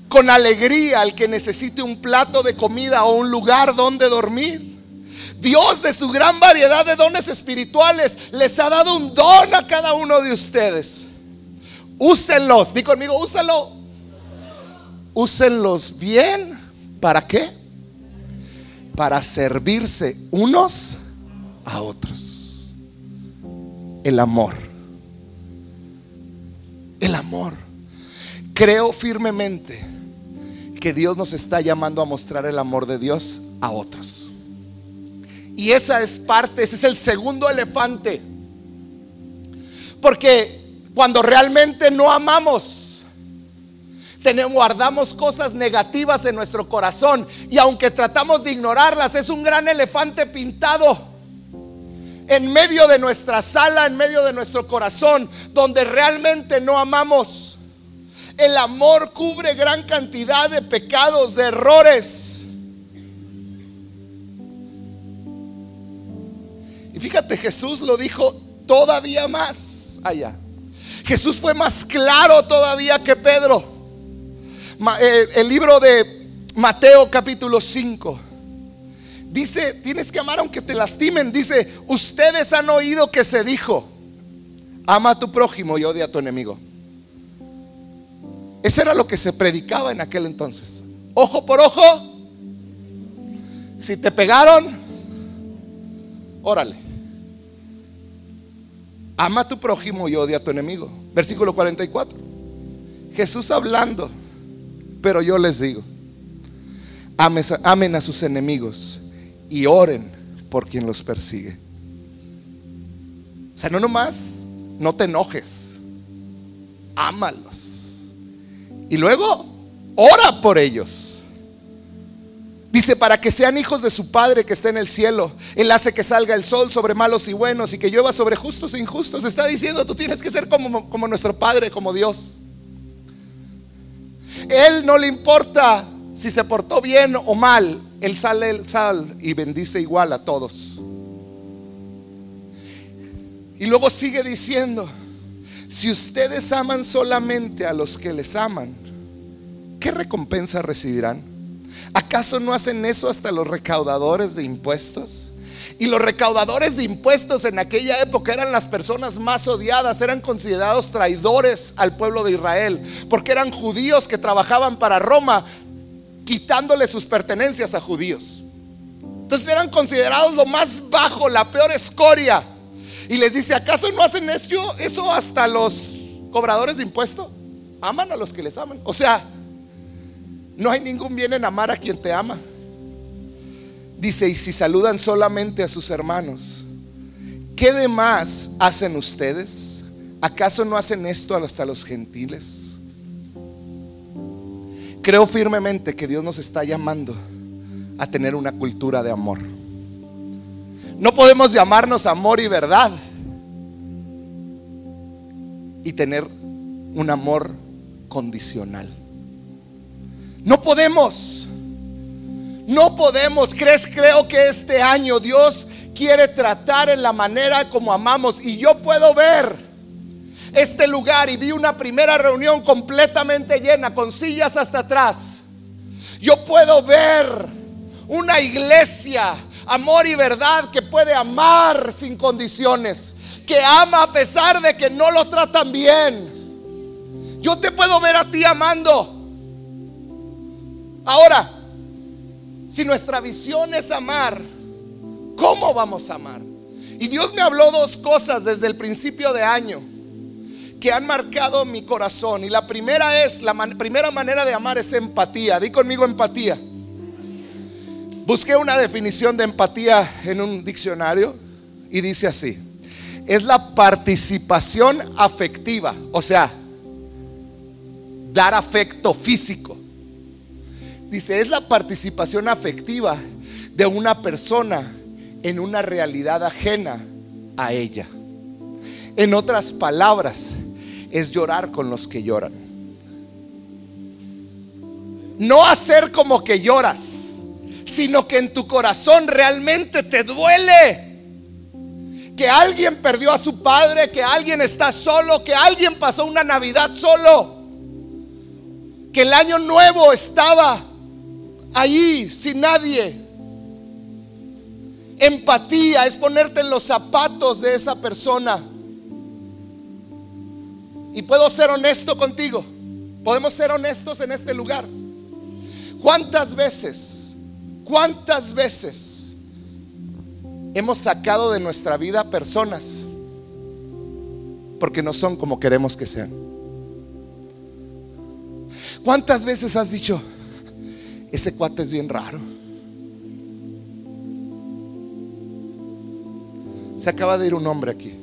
Con alegría al que necesite un plato de comida o un lugar donde dormir. Dios de su gran variedad de dones espirituales les ha dado un don a cada uno de ustedes. Úsenlos. Di conmigo, úsalo. Úsenlos bien. ¿Para qué? Para servirse unos a otros. El amor. El amor. Creo firmemente que Dios nos está llamando a mostrar el amor de Dios a otros. Y esa es parte, ese es el segundo elefante. Porque cuando realmente no amamos, tenemos, guardamos cosas negativas en nuestro corazón y aunque tratamos de ignorarlas, es un gran elefante pintado en medio de nuestra sala, en medio de nuestro corazón, donde realmente no amamos. El amor cubre gran cantidad de pecados, de errores. Y fíjate, Jesús lo dijo todavía más allá. Jesús fue más claro todavía que Pedro. Eh, el libro de Mateo capítulo 5. Dice, tienes que amar aunque te lastimen. Dice, ustedes han oído que se dijo, ama a tu prójimo y odia a tu enemigo. Eso era lo que se predicaba en aquel entonces. Ojo por ojo. Si te pegaron, órale. Ama a tu prójimo y odia a tu enemigo. Versículo 44. Jesús hablando, pero yo les digo, amen a sus enemigos y oren por quien los persigue. O sea, no nomás, no te enojes, ámalos. Y luego, ora por ellos. Dice, para que sean hijos de su Padre que está en el cielo. Él hace que salga el sol sobre malos y buenos y que llueva sobre justos e injustos. Está diciendo, tú tienes que ser como, como nuestro Padre, como Dios. Él no le importa si se portó bien o mal. Él sale el sal y bendice igual a todos. Y luego sigue diciendo, si ustedes aman solamente a los que les aman, ¿qué recompensa recibirán? ¿Acaso no hacen eso hasta los recaudadores de impuestos? Y los recaudadores de impuestos en aquella época eran las personas más odiadas, eran considerados traidores al pueblo de Israel, porque eran judíos que trabajaban para Roma, quitándole sus pertenencias a judíos. Entonces eran considerados lo más bajo, la peor escoria. Y les dice, ¿acaso no hacen eso, eso hasta los cobradores de impuestos? Aman a los que les aman. O sea, no hay ningún bien en amar a quien te ama. Dice, y si saludan solamente a sus hermanos, ¿qué demás hacen ustedes? ¿Acaso no hacen esto hasta los gentiles? Creo firmemente que Dios nos está llamando a tener una cultura de amor. No podemos llamarnos amor y verdad y tener un amor condicional. No podemos. No podemos. ¿Crees? Creo que este año Dios quiere tratar en la manera como amamos. Y yo puedo ver este lugar y vi una primera reunión completamente llena, con sillas hasta atrás. Yo puedo ver una iglesia amor y verdad que puede amar sin condiciones, que ama a pesar de que no lo tratan bien. Yo te puedo ver a ti amando. Ahora, si nuestra visión es amar, ¿cómo vamos a amar? Y Dios me habló dos cosas desde el principio de año que han marcado mi corazón. Y la primera es, la primera manera de amar es empatía. Di conmigo empatía. Busqué una definición de empatía en un diccionario y dice así, es la participación afectiva, o sea, dar afecto físico. Dice, es la participación afectiva de una persona en una realidad ajena a ella. En otras palabras, es llorar con los que lloran. No hacer como que lloras sino que en tu corazón realmente te duele. Que alguien perdió a su padre, que alguien está solo, que alguien pasó una Navidad solo, que el año nuevo estaba allí sin nadie. Empatía es ponerte en los zapatos de esa persona. Y puedo ser honesto contigo. Podemos ser honestos en este lugar. ¿Cuántas veces, cuántas veces hemos sacado de nuestra vida personas porque no son como queremos que sean? ¿Cuántas veces has dicho, ese cuate es bien raro? Se acaba de ir un hombre aquí.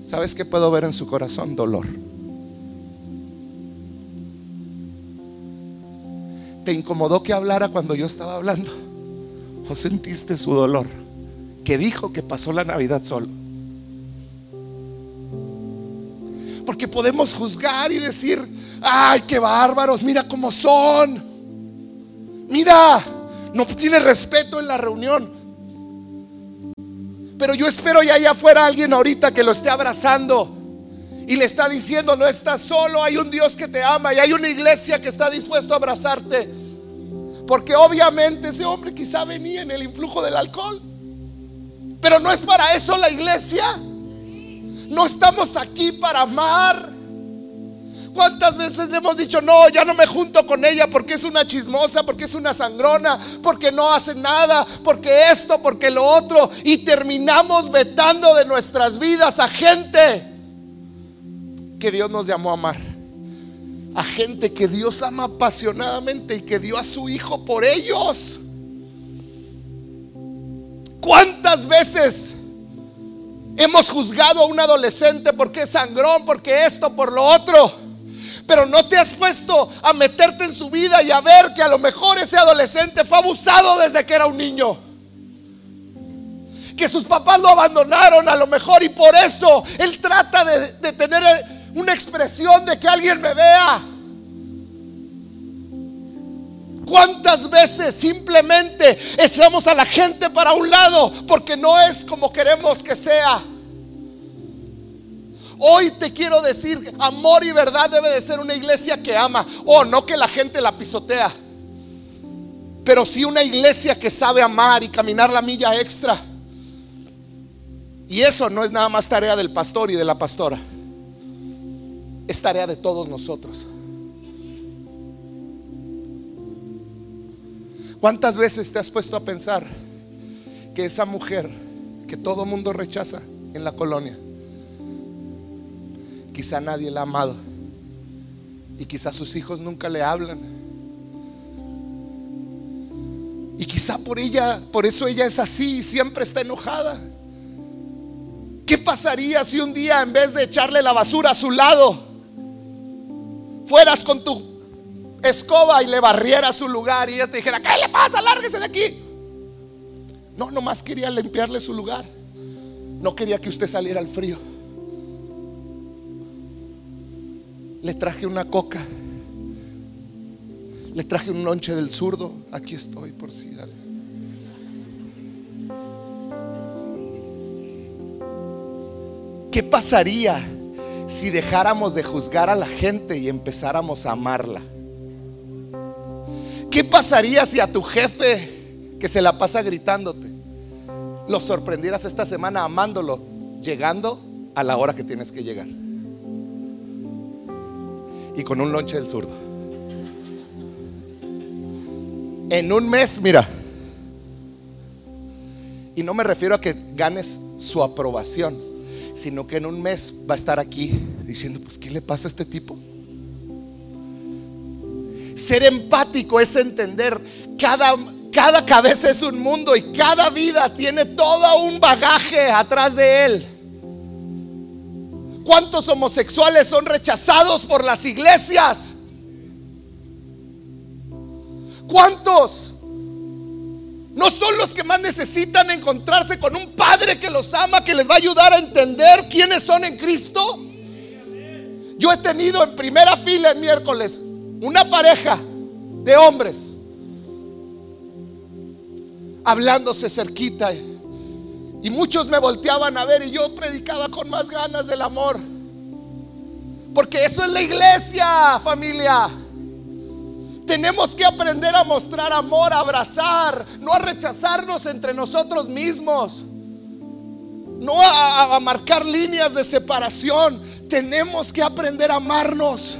¿Sabes qué puedo ver en su corazón? Dolor. ¿Te incomodó que hablara cuando yo estaba hablando? ¿O sentiste su dolor? Que dijo que pasó la Navidad solo. Porque podemos juzgar y decir, ay, qué bárbaros, mira cómo son. Mira, no tiene respeto en la reunión. Pero yo espero ya allá afuera alguien ahorita que lo esté abrazando y le está diciendo, no estás solo, hay un Dios que te ama y hay una iglesia que está dispuesto a abrazarte. Porque obviamente ese hombre quizá venía en el influjo del alcohol. Pero no es para eso la iglesia. No estamos aquí para amar. ¿Cuántas veces le hemos dicho, no, ya no me junto con ella porque es una chismosa, porque es una sangrona, porque no hace nada, porque esto, porque lo otro? Y terminamos vetando de nuestras vidas a gente que Dios nos llamó a amar. A gente que Dios ama apasionadamente y que dio a su hijo por ellos. ¿Cuántas veces hemos juzgado a un adolescente porque es sangrón, porque esto, por lo otro? Pero no te has puesto a meterte en su vida y a ver que a lo mejor ese adolescente fue abusado desde que era un niño. Que sus papás lo abandonaron a lo mejor y por eso él trata de, tener una expresión de que alguien me vea. ¿Cuántas veces simplemente echamos a la gente para un lado porque no es como queremos que sea? Hoy te quiero decir, amor y verdad debe de ser una iglesia que ama. O oh, no que la gente la pisotea. Pero sí una iglesia que sabe amar y caminar la milla extra. Y eso no es nada más tarea del pastor y de la pastora. Es tarea de todos nosotros. ¿Cuántas veces te has puesto a pensar que esa mujer que todo mundo rechaza en la colonia quizá nadie la ha amado. Y quizá sus hijos nunca le hablan. Y quizá por ella, por eso ella es así y siempre está enojada. ¿Qué pasaría si un día en vez de echarle la basura a su lado, fueras con tu escoba y le barrieras su lugar y ella te dijera, ¿qué le pasa? Lárguese de aquí. No, nomás quería limpiarle su lugar. No quería que usted saliera al frío. Le traje una coca. Le traje un lonche del zurdo. Aquí estoy por si. ¿Qué pasaría si dejáramos de juzgar a la gente y empezáramos a amarla? ¿Qué pasaría si a tu jefe que se la pasa gritándote lo sorprendieras esta semana amándolo, llegando a la hora que tienes que llegar? Y con un lonche del zurdo. En un mes, mira. Y no me refiero a que ganes su aprobación, sino que en un mes va a estar aquí diciendo, pues, ¿qué le pasa a este tipo? Ser empático es entender cada, cada cabeza es un mundo y cada vida tiene todo un bagaje atrás de él. ¿Cuántos homosexuales son rechazados por las iglesias? ¿Cuántos? No son los que más necesitan encontrarse con un padre que los ama, que les va a ayudar a entender quiénes son en Cristo. Yo he tenido en primera fila el miércoles una pareja de hombres hablándose cerquita y muchos me volteaban a ver y yo predicaba con más ganas del amor. Porque eso es la iglesia, familia. Tenemos que aprender a mostrar amor, a abrazar, no a rechazarnos entre nosotros mismos, no a, a marcar líneas de separación. Tenemos que aprender a amarnos.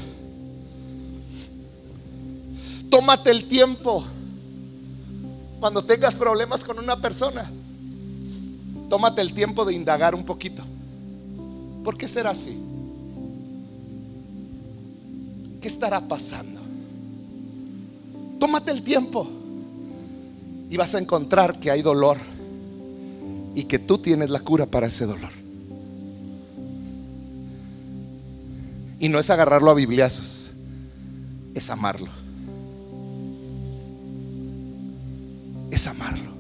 Tómate el tiempo cuando tengas problemas con una persona. Tómate el tiempo de indagar un poquito. ¿Por qué será así? ¿Qué estará pasando? Tómate el tiempo y vas a encontrar que hay dolor y que tú tienes la cura para ese dolor. Y no es agarrarlo a bibliazos, es amarlo. Es amarlo.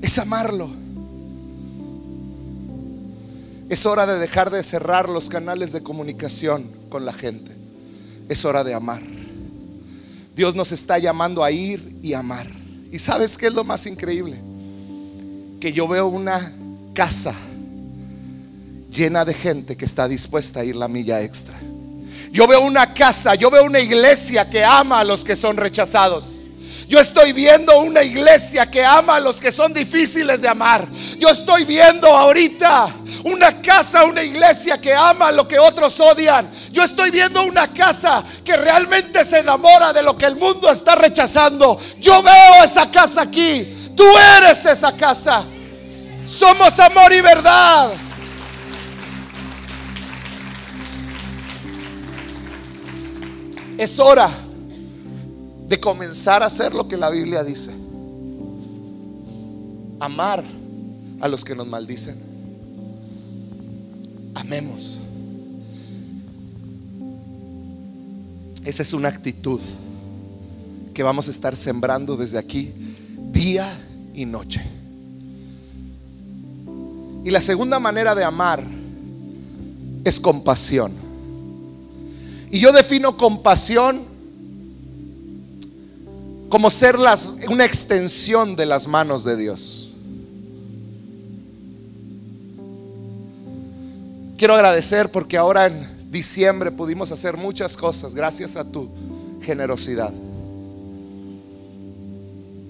Es amarlo. Es hora de dejar de cerrar los canales de comunicación con la gente. Es hora de amar. Dios nos está llamando a ir y amar. ¿Y sabes qué es lo más increíble? Que yo veo una casa llena de gente que está dispuesta a ir la milla extra. Yo veo una casa, yo veo una iglesia que ama a los que son rechazados. Yo estoy viendo una iglesia que ama a los que son difíciles de amar. Yo estoy viendo ahorita una casa, una iglesia que ama lo que otros odian. Yo estoy viendo una casa que realmente se enamora de lo que el mundo está rechazando. Yo veo esa casa aquí. Tú eres esa casa. Somos amor y verdad. Es hora de comenzar a hacer lo que la Biblia dice. Amar a los que nos maldicen. Amemos. Esa es una actitud que vamos a estar sembrando desde aquí día y noche. Y la segunda manera de amar es compasión. Y yo defino compasión como ser una extensión de las manos de Dios. Quiero agradecer porque ahora en diciembre pudimos hacer muchas cosas gracias a tu generosidad.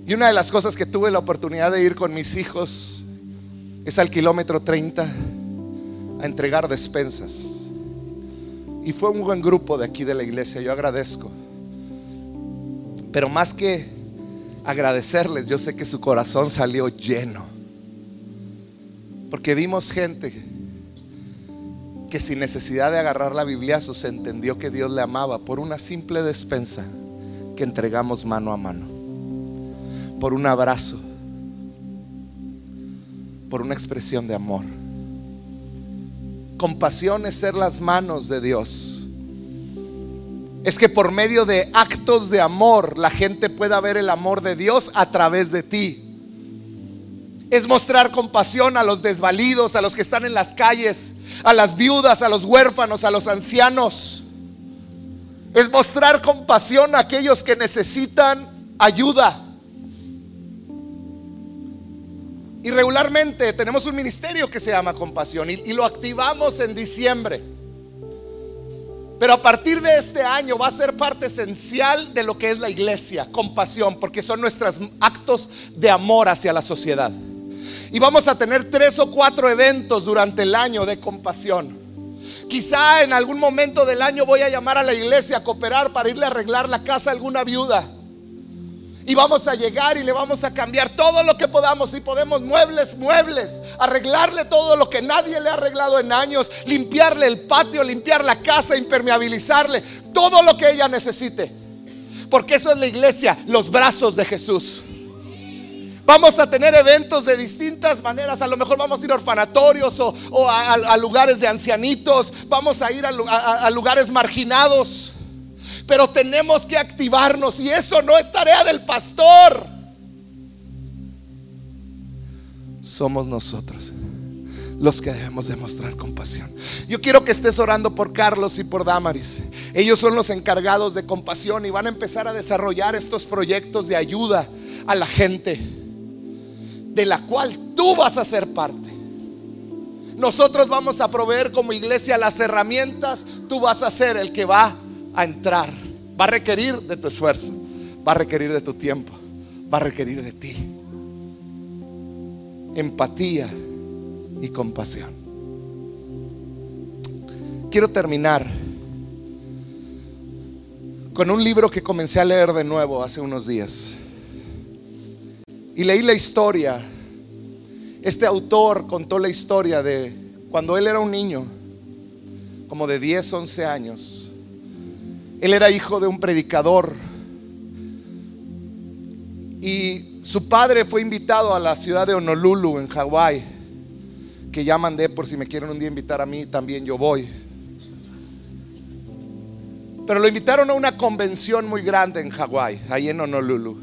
Y una de las cosas que tuve la oportunidad de ir con mis hijos es al kilómetro 30 a entregar despensas. Y fue un buen grupo de aquí de la iglesia, yo agradezco. Pero más que agradecerles, yo sé que su corazón salió lleno. Porque vimos gente que sin necesidad de agarrar la Biblia se entendió que Dios le amaba por una simple despensa que entregamos mano a mano. Por un abrazo. Por una expresión de amor. Compasión es ser las manos de Dios. Es que por medio de actos de amor la gente pueda ver el amor de Dios a través de ti. Es mostrar compasión a los desvalidos, a los que están en las calles, a las viudas, a los huérfanos, a los ancianos. Es mostrar compasión a aquellos que necesitan ayuda. Y regularmente tenemos un ministerio que se llama compasión y, y, lo activamos en diciembre. Pero a partir de este año va a ser parte esencial de lo que es la iglesia, compasión, porque son nuestros actos de amor hacia la sociedad. Y vamos a tener tres o cuatro eventos durante el año de compasión. Quizá en algún momento del año voy a llamar a la iglesia a cooperar para irle a arreglar la casa a alguna viuda. Y vamos a llegar y le vamos a cambiar todo lo que podamos. Si podemos, muebles, muebles. Arreglarle todo lo que nadie le ha arreglado en años. Limpiarle el patio, limpiar la casa, impermeabilizarle. Todo lo que ella necesite. Porque eso es la iglesia, los brazos de Jesús. Vamos a tener eventos de distintas maneras. A lo mejor vamos a ir a orfanatorios o, a, lugares de ancianitos. Vamos a ir a, a lugares marginados. Pero tenemos que activarnos y eso no es tarea del pastor. Somos nosotros los que debemos demostrar compasión. Yo quiero que estés orando por Carlos y por Damaris. Ellos son los encargados de compasión y van a empezar a desarrollar estos proyectos de ayuda a la gente, de la cual tú vas a ser parte. Nosotros vamos a proveer como iglesia las herramientas, tú vas a ser el que va a entrar Va a requerir de tu esfuerzo, va a requerir de tu tiempo, va a requerir de ti. Empatía y compasión. Quiero terminar con un libro que comencé a leer de nuevo hace unos días. Y leí la historia. Este autor contó la historia de cuando él era un niño, como de 10, 11 años. Él era hijo de un predicador. Y su padre fue invitado a la ciudad de Honolulu, en Hawái, que ya mandé por si me quieren un día invitar a mí, también yo voy. Pero lo invitaron a una convención muy grande en Hawái, ahí en Honolulu.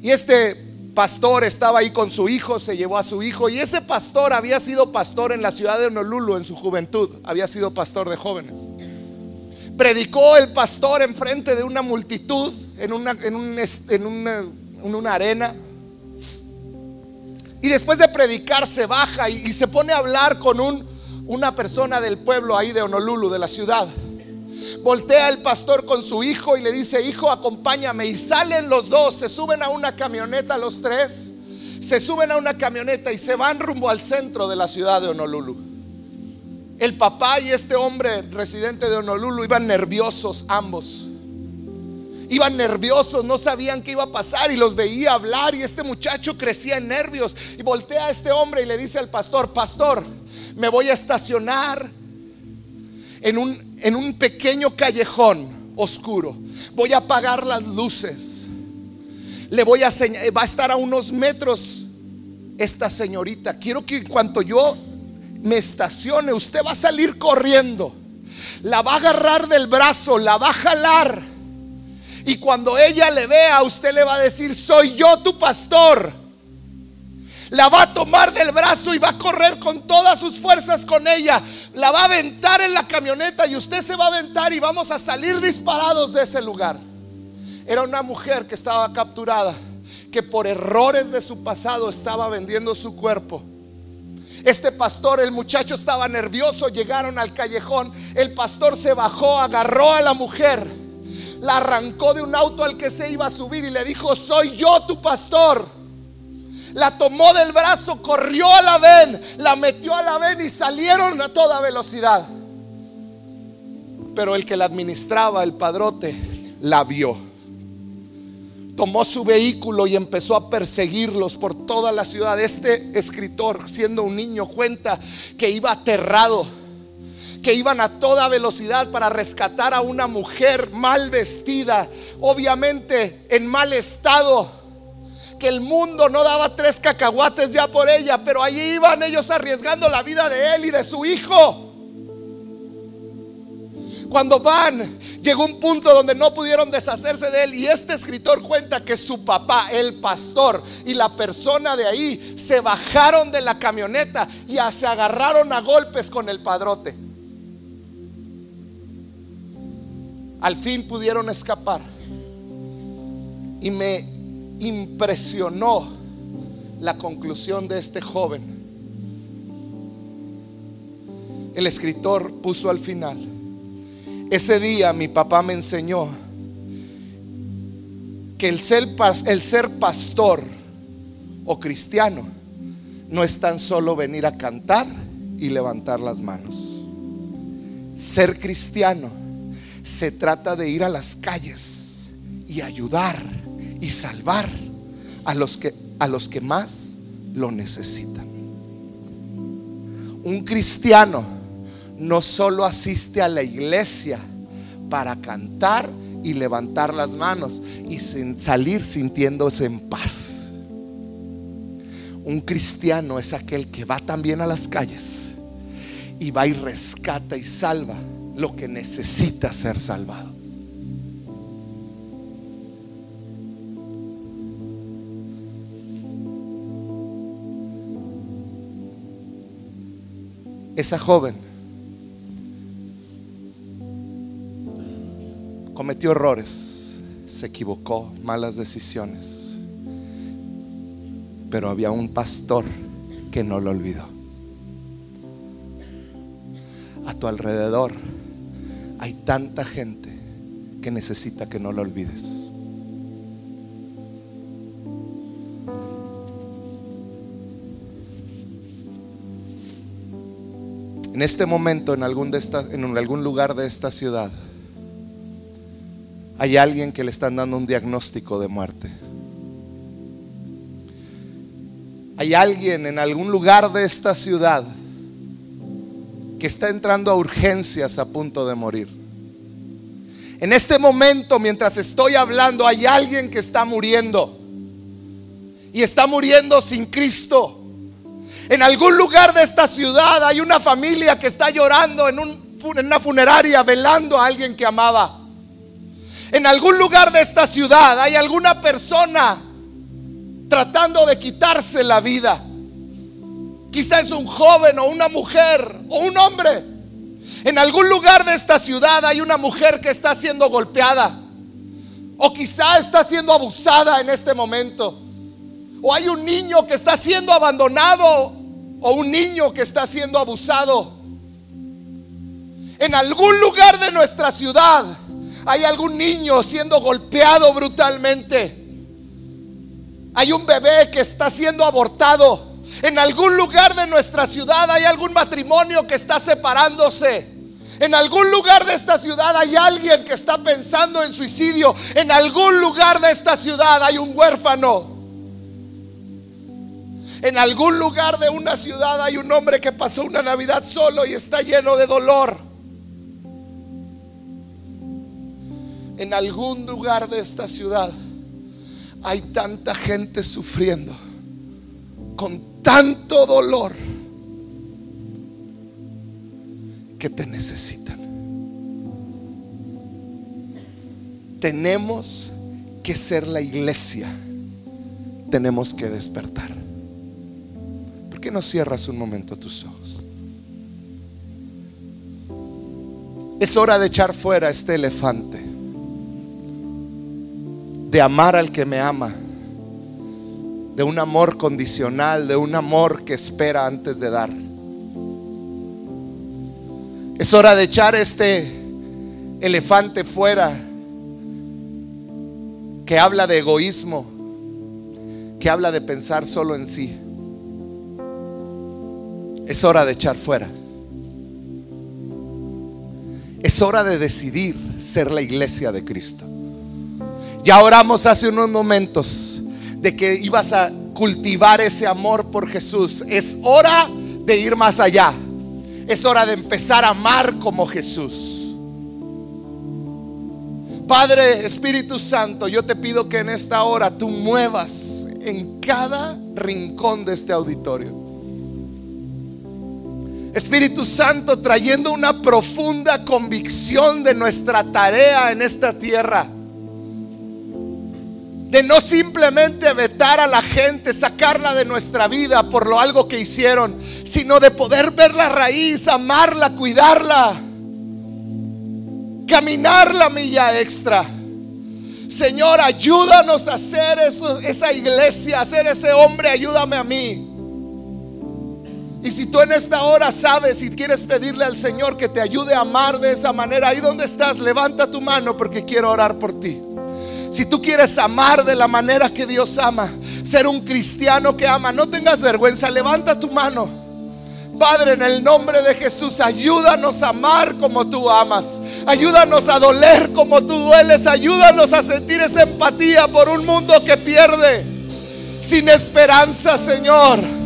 Y este pastor estaba ahí con su hijo, se llevó a su hijo. Y ese pastor había sido pastor en la ciudad de Honolulu en su juventud, había sido pastor de jóvenes. Predicó el pastor enfrente de una multitud en una, en una, arena. Y después de predicar se baja y, y se pone a hablar con un, una persona del pueblo ahí de Honolulu, de la ciudad. Voltea el pastor con su hijo y le dice, hijo, acompáñame. Y salen los dos, se suben a una camioneta los tres, se suben a una camioneta y se van rumbo al centro de la ciudad de Honolulu. El papá y este hombre residente de Honolulu iban nerviosos ambos. Iban nerviosos, no sabían qué iba a pasar y los veía hablar y este muchacho crecía en nervios. Y voltea a este hombre y le dice al pastor, pastor, me voy a estacionar en un en un pequeño callejón oscuro. Voy a apagar las luces. Le voy a señalar, va a estar a unos metros esta señorita. Quiero que en cuanto yo me estacione, usted va a salir corriendo. La va a agarrar del brazo, la va a jalar. Y cuando ella le vea, usted le va a decir, soy yo tu pastor la va a tomar del brazo y va a correr con todas sus fuerzas con ella. La va a aventar en la camioneta y usted se va a aventar y vamos a salir disparados de ese lugar. Era una mujer que estaba capturada, que por errores de su pasado estaba vendiendo su cuerpo. Este pastor, el muchacho estaba nervioso, llegaron al callejón, el pastor se bajó, agarró a la mujer, la arrancó de un auto al que se iba a subir y le dijo, soy yo tu pastor la tomó del brazo, corrió a la ven, la metió a la ven y salieron a toda velocidad. Pero el que la administraba, el padrote, la vio. Tomó su vehículo y empezó a perseguirlos por toda la ciudad. Este escritor, siendo un niño, cuenta que iba aterrado, que iban a toda velocidad para rescatar a una mujer mal vestida, obviamente en mal estado que el mundo no daba tres cacahuates ya por ella, pero allí iban ellos arriesgando la vida de él y de su hijo. Cuando van, llegó un punto donde no pudieron deshacerse de él y este escritor cuenta que su papá, el pastor y la persona de ahí se bajaron de la camioneta y se agarraron a golpes con el padrote. Al fin pudieron escapar. Y me impresionó la conclusión de este joven. El escritor puso al final, ese día mi papá me enseñó que el ser, el ser pastor o cristiano no es tan solo venir a cantar y levantar las manos. Ser cristiano se trata de ir a las calles y ayudar y salvar a los que, a los que más lo necesitan. Un cristiano no solo asiste a la iglesia para cantar y levantar las manos y sin salir sintiéndose en paz. Un cristiano es aquel que va también a las calles y va y rescata y salva lo que necesita ser salvado. Esa joven cometió errores, se equivocó, malas decisiones, pero había un pastor que no lo olvidó. A tu alrededor hay tanta gente que necesita que no la olvides. En este momento, en algún, de esta, en algún lugar de esta ciudad, hay alguien que le están dando un diagnóstico de muerte. Hay alguien en algún lugar de esta ciudad que está entrando a urgencias a punto de morir. En este momento, mientras estoy hablando, hay alguien que está muriendo. Y está muriendo sin Cristo. En algún lugar de esta ciudad hay una familia que está llorando en, una funeraria, velando a alguien que amaba. En algún lugar de esta ciudad hay alguna persona tratando de quitarse la vida. Quizá es un joven o una mujer o un hombre. En algún lugar de esta ciudad hay una mujer que está siendo golpeada. O quizá está siendo abusada en este momento. O hay un niño que está siendo abandonado. O un niño que está siendo abusado. En algún lugar de nuestra ciudad hay algún niño siendo golpeado brutalmente. Hay un bebé que está siendo abortado. En algún lugar de nuestra ciudad hay algún matrimonio que está separándose. En algún lugar de esta ciudad hay alguien que está pensando en suicidio. En algún lugar de esta ciudad hay un huérfano. En algún lugar de una ciudad hay un hombre que pasó una Navidad solo y está lleno de dolor. En algún lugar de esta ciudad hay tanta gente sufriendo con tanto dolor que te necesitan. Tenemos que ser la iglesia. Tenemos que despertar. ¿Por qué no cierras un momento tus ojos? Es hora de echar fuera este elefante de amar al que me ama, de un amor condicional, de un amor que espera antes de dar. Es hora de echar este elefante fuera que habla de egoísmo, que habla de pensar solo en sí. Es hora de echar fuera. Es hora de decidir ser la iglesia de Cristo. Ya oramos hace unos momentos de que ibas a cultivar ese amor por Jesús. Es hora de ir más allá. Es hora de empezar a amar como Jesús. Padre, Espíritu Santo, yo te pido que en esta hora tú muevas en cada rincón de este auditorio. Espíritu Santo, trayendo una profunda convicción de nuestra tarea en esta tierra de no simplemente vetar a la gente, sacarla de nuestra vida por lo algo que hicieron, sino de poder ver la raíz, amarla, cuidarla, caminar la milla extra. Señor, ayúdanos a hacer eso, esa iglesia, a ser ese hombre, ayúdame a mí. Y si tú en esta hora sabes y quieres pedirle al Señor que te ayude a amar de esa manera, ahí donde estás, levanta tu mano porque quiero orar por ti. Si tú quieres amar de la manera que Dios ama, ser un cristiano que ama, no tengas vergüenza, levanta tu mano. Padre, en el nombre de Jesús, ayúdanos a amar como tú amas. Ayúdanos a doler como tú dueles. Ayúdanos a sentir esa empatía por un mundo que pierde sin esperanza, Señor.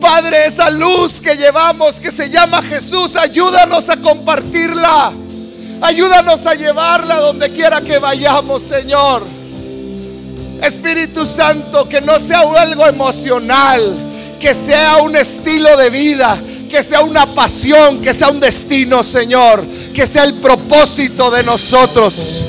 Padre, esa luz que llevamos que se llama Jesús, ayúdanos a compartirla. Ayúdanos a llevarla donde quiera que vayamos, Señor. Espíritu Santo, que no sea algo emocional, que sea un estilo de vida, que sea una pasión, que sea un destino, Señor, que sea el propósito de nosotros.